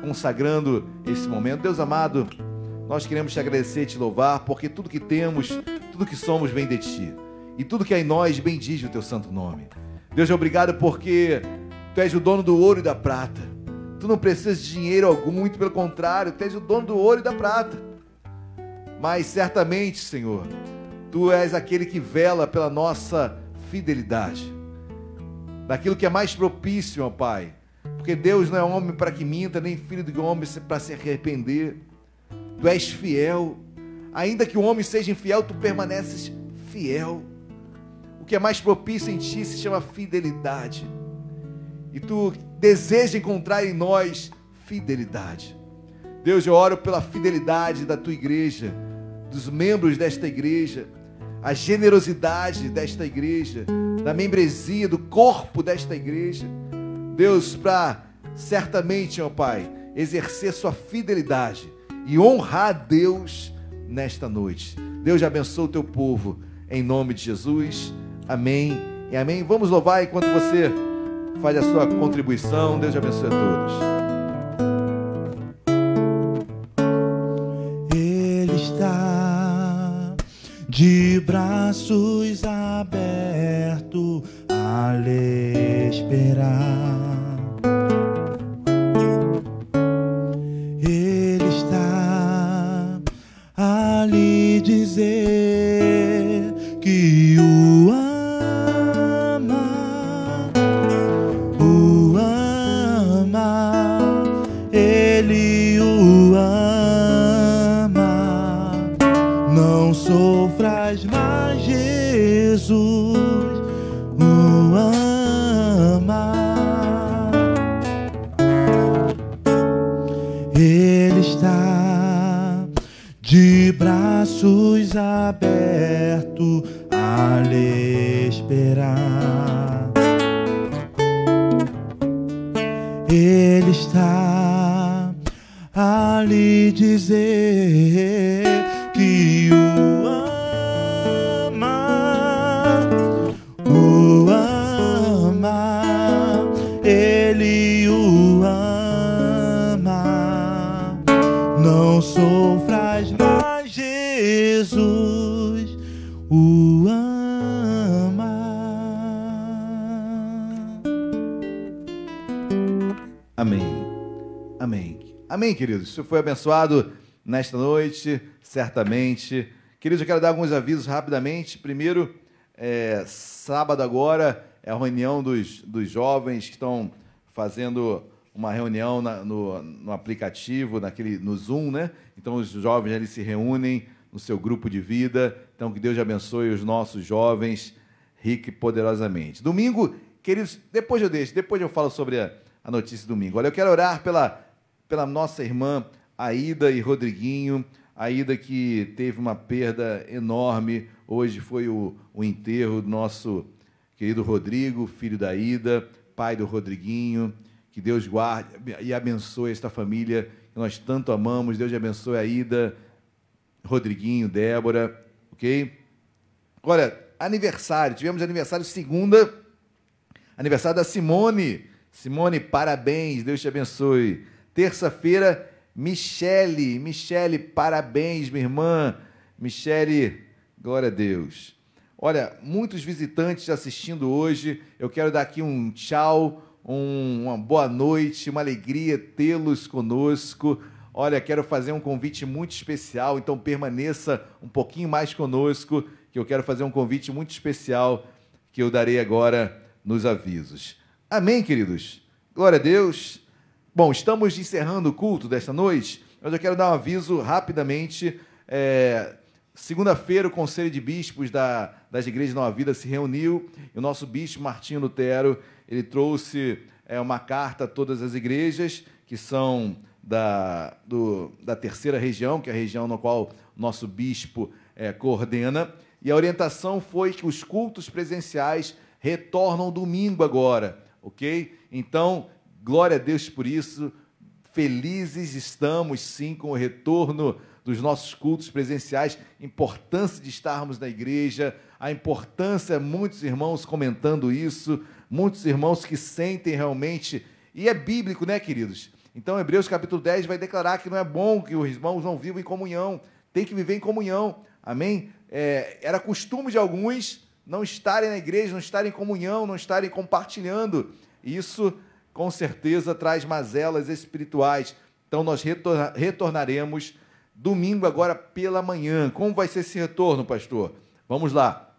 consagrando esse momento. Deus amado, nós queremos te agradecer e te louvar, porque tudo que temos, tudo que somos vem de ti. E tudo que é em nós bendiz o teu santo nome. Deus, obrigado porque tu és o dono do ouro e da prata. Tu não precisas de dinheiro algum, muito pelo contrário, tu és o dono do ouro e da prata. Mas certamente, Senhor, tu és aquele que vela pela nossa fidelidade. Daquilo que é mais propício, ó Pai. Porque Deus não é homem para que minta, nem filho de homem para se arrepender. Tu és fiel. Ainda que o homem seja infiel, tu permaneces fiel. O que é mais propício em ti se chama fidelidade. E tu deseja encontrar em nós fidelidade. Deus, eu oro pela fidelidade da tua igreja, dos membros desta igreja, a generosidade desta igreja, da membresia, do corpo desta igreja. Deus, para certamente, ó Pai, exercer sua fidelidade e honrar a Deus nesta noite. Deus abençoe o teu povo, em nome de Jesus. Amém e amém. Vamos louvar enquanto você faz a sua contribuição. Deus abençoe a todos. de braços abertos a lhe esperar. Ele está a lhe dizer Amém, queridos? Você foi abençoado nesta noite, certamente. Queridos, eu quero dar alguns avisos rapidamente. Primeiro, é, sábado agora é a reunião dos, dos jovens que estão fazendo uma reunião na, no, no aplicativo, naquele, no Zoom, né? Então os jovens eles se reúnem no seu grupo de vida. Então que Deus abençoe os nossos jovens rico e poderosamente. Domingo, queridos, depois eu deixo, depois eu falo sobre a, a notícia do domingo. Olha, eu quero orar pela, pela nossa irmã Aida e Rodriguinho. Aida que teve uma perda enorme. Hoje foi o, o enterro do nosso querido Rodrigo, filho da Aida, pai do Rodriguinho. Que Deus guarde e abençoe esta família que nós tanto amamos. Deus abençoe a Ida, Rodriguinho, Débora, ok? Olha, aniversário, tivemos aniversário segunda, aniversário da Simone. Simone, parabéns, Deus te abençoe. Terça-feira, Michele, Michele, parabéns, minha irmã. Michele, glória a Deus. Olha, muitos visitantes assistindo hoje. Eu quero dar aqui um tchau, um, uma boa noite, uma alegria tê-los conosco. Olha, quero fazer um convite muito especial, então permaneça um pouquinho mais conosco, que eu quero fazer um convite muito especial que eu darei agora nos avisos. Amém, queridos? Glória a Deus. Bom, estamos encerrando o culto desta noite, mas eu quero dar um aviso rapidamente. É, Segunda-feira, o Conselho de Bispos da, das Igrejas Nova Vida se reuniu e o nosso bispo Martinho Lutero ele trouxe é, uma carta a todas as igrejas que são da, do, da terceira região, que é a região na qual nosso bispo é, coordena. E a orientação foi que os cultos presenciais retornam domingo agora, ok? Então, glória a Deus por isso. Felizes estamos sim com o retorno dos nossos cultos presenciais, importância de estarmos na igreja, a importância, muitos irmãos comentando isso, muitos irmãos que sentem realmente, e é bíblico, né, queridos? Então, Hebreus capítulo 10 vai declarar que não é bom que os irmãos não vivam em comunhão, tem que viver em comunhão, amém? É, era costume de alguns não estarem na igreja, não estarem em comunhão, não estarem compartilhando. Isso, com certeza, traz mazelas espirituais. Então, nós retornaremos domingo, agora pela manhã. Como vai ser esse retorno, pastor? Vamos lá.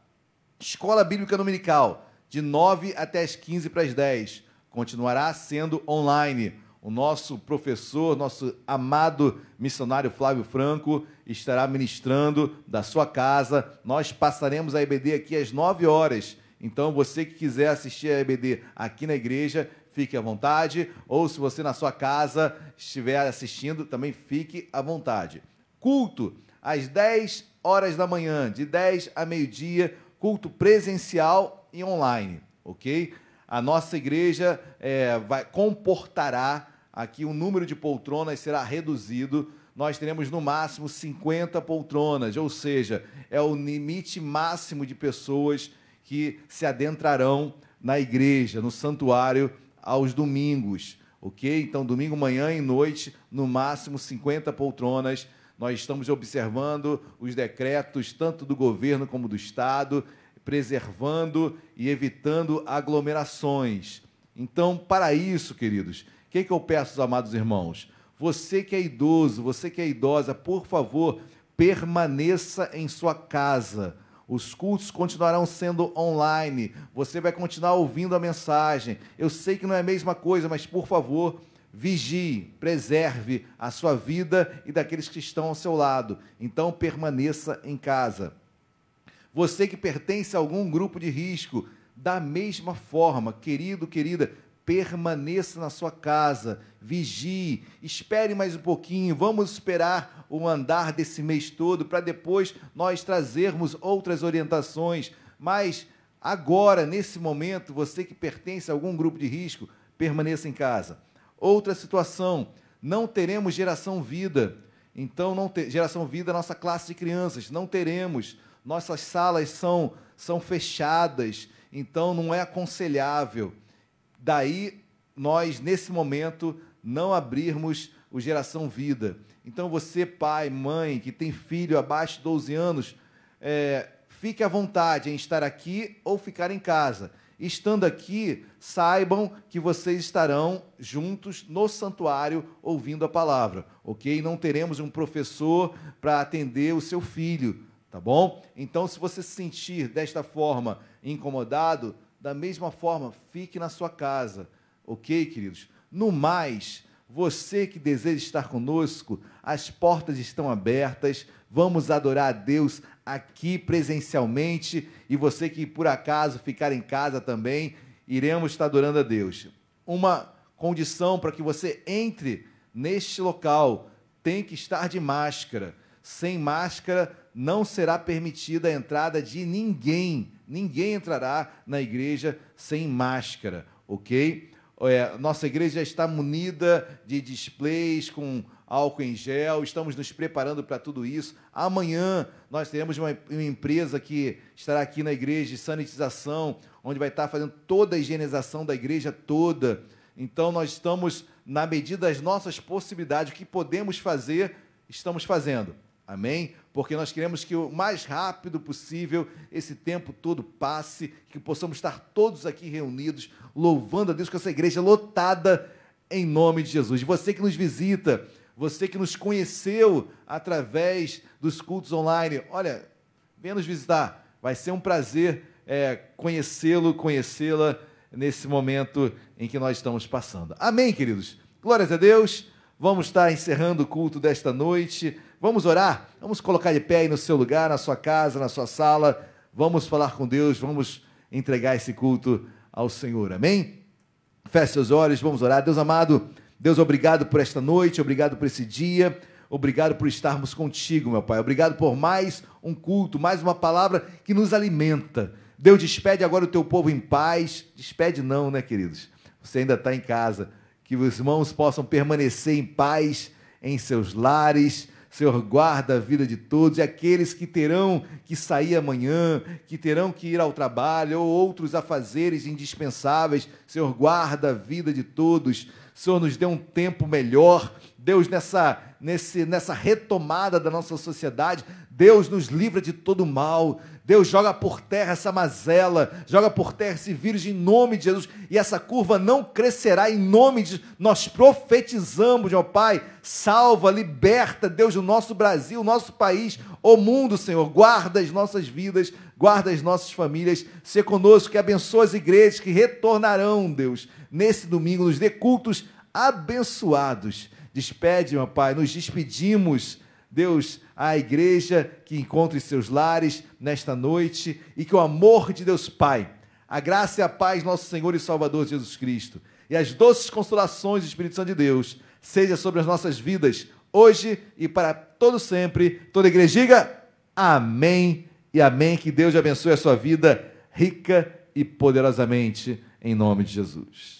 Escola Bíblica Dominical, de 9 até as 15 para as 10. Continuará sendo online o nosso professor, nosso amado missionário Flávio Franco, estará ministrando da sua casa. Nós passaremos a EBD aqui às 9 horas. Então, você que quiser assistir a EBD aqui na igreja, fique à vontade. Ou se você na sua casa estiver assistindo, também fique à vontade. Culto às 10 horas da manhã, de 10 a meio-dia, culto presencial e online, ok? a nossa igreja é, vai, comportará aqui o número de poltronas será reduzido. Nós teremos no máximo 50 poltronas, ou seja, é o limite máximo de pessoas que se adentrarão na igreja, no santuário, aos domingos. Ok? Então, domingo, manhã e noite, no máximo 50 poltronas. Nós estamos observando os decretos, tanto do governo como do Estado, preservando e evitando aglomerações. Então, para isso, queridos, o que, que eu peço amados irmãos? Você que é idoso, você que é idosa, por favor, permaneça em sua casa. Os cultos continuarão sendo online. Você vai continuar ouvindo a mensagem. Eu sei que não é a mesma coisa, mas por favor, vigie, preserve a sua vida e daqueles que estão ao seu lado. Então permaneça em casa. Você que pertence a algum grupo de risco, da mesma forma, querido, querida, permaneça na sua casa, vigie, espere mais um pouquinho, vamos esperar o andar desse mês todo para depois nós trazermos outras orientações, mas agora, nesse momento, você que pertence a algum grupo de risco, permaneça em casa. Outra situação, não teremos geração vida. Então, não ter, geração vida, nossa classe de crianças, não teremos nossas salas são, são fechadas, então não é aconselhável. Daí nós, nesse momento, não abrirmos o Geração Vida. Então você, pai, mãe, que tem filho abaixo de 12 anos, é, fique à vontade em estar aqui ou ficar em casa. estando aqui, saibam que vocês estarão juntos no santuário ouvindo a palavra, ok? Não teremos um professor para atender o seu filho, tá bom? Então, se você se sentir desta forma incomodado, da mesma forma, fique na sua casa, ok, queridos? No mais, você que deseja estar conosco, as portas estão abertas. Vamos adorar a Deus aqui presencialmente e você que por acaso ficar em casa também, iremos estar adorando a Deus. Uma condição para que você entre neste local tem que estar de máscara. Sem máscara não será permitida a entrada de ninguém. Ninguém entrará na igreja sem máscara, ok? É, nossa igreja está munida de displays com álcool em gel, estamos nos preparando para tudo isso. Amanhã nós teremos uma, uma, empresa que estará aqui na igreja de sanitização, onde vai estar fazendo toda a higienização da igreja toda. Então nós estamos, na medida das nossas possibilidades, o que podemos fazer, estamos fazendo. Amém? Porque nós queremos que o mais rápido possível esse tempo todo passe, que possamos estar todos aqui reunidos, louvando a Deus com essa igreja lotada em nome de Jesus. Você que nos visita, você que nos conheceu através dos cultos online, olha, venha nos visitar. Vai ser um prazer é, conhecê-lo, conhecê-la nesse momento em que nós estamos passando. Amém, queridos? Glórias a Deus. Vamos estar encerrando o culto desta noite. Vamos orar? Vamos colocar de pé aí no seu lugar, na sua casa, na sua sala. Vamos falar com Deus, vamos entregar esse culto ao Senhor. Amém? Feche seus olhos, vamos orar. Deus amado, Deus, obrigado por esta noite, obrigado por esse dia, obrigado por estarmos contigo, meu Pai. Obrigado por mais um culto, mais uma palavra que nos alimenta. Deus, despede agora o teu povo em paz. Despede, não, né, queridos? Você ainda está em casa. Que os irmãos possam permanecer em paz em seus lares. Senhor, guarda a vida de todos e aqueles que terão que sair amanhã, que terão que ir ao trabalho ou outros afazeres indispensáveis. Senhor, guarda a vida de todos. Senhor nos dê um tempo melhor. Deus, nessa, nesse, nessa retomada da nossa sociedade, Deus nos livra de todo mal. Deus joga por terra essa mazela, joga por terra esse vírus em nome de Jesus. E essa curva não crescerá em nome de. Nós profetizamos, meu Pai, salva, liberta, Deus, o nosso Brasil, o nosso país, o mundo, Senhor. Guarda as nossas vidas, guarda as nossas famílias. Se conosco, que abençoa as igrejas que retornarão, Deus nesse domingo, nos dê cultos abençoados. Despede, meu Pai, nos despedimos, Deus, a igreja que encontre seus lares nesta noite e que o amor de Deus Pai, a graça e a paz nosso Senhor e Salvador Jesus Cristo e as doces consolações do Espírito Santo de Deus seja sobre as nossas vidas hoje e para todo sempre. Toda a igreja diga amém e amém. Que Deus abençoe a sua vida rica e poderosamente em nome de Jesus.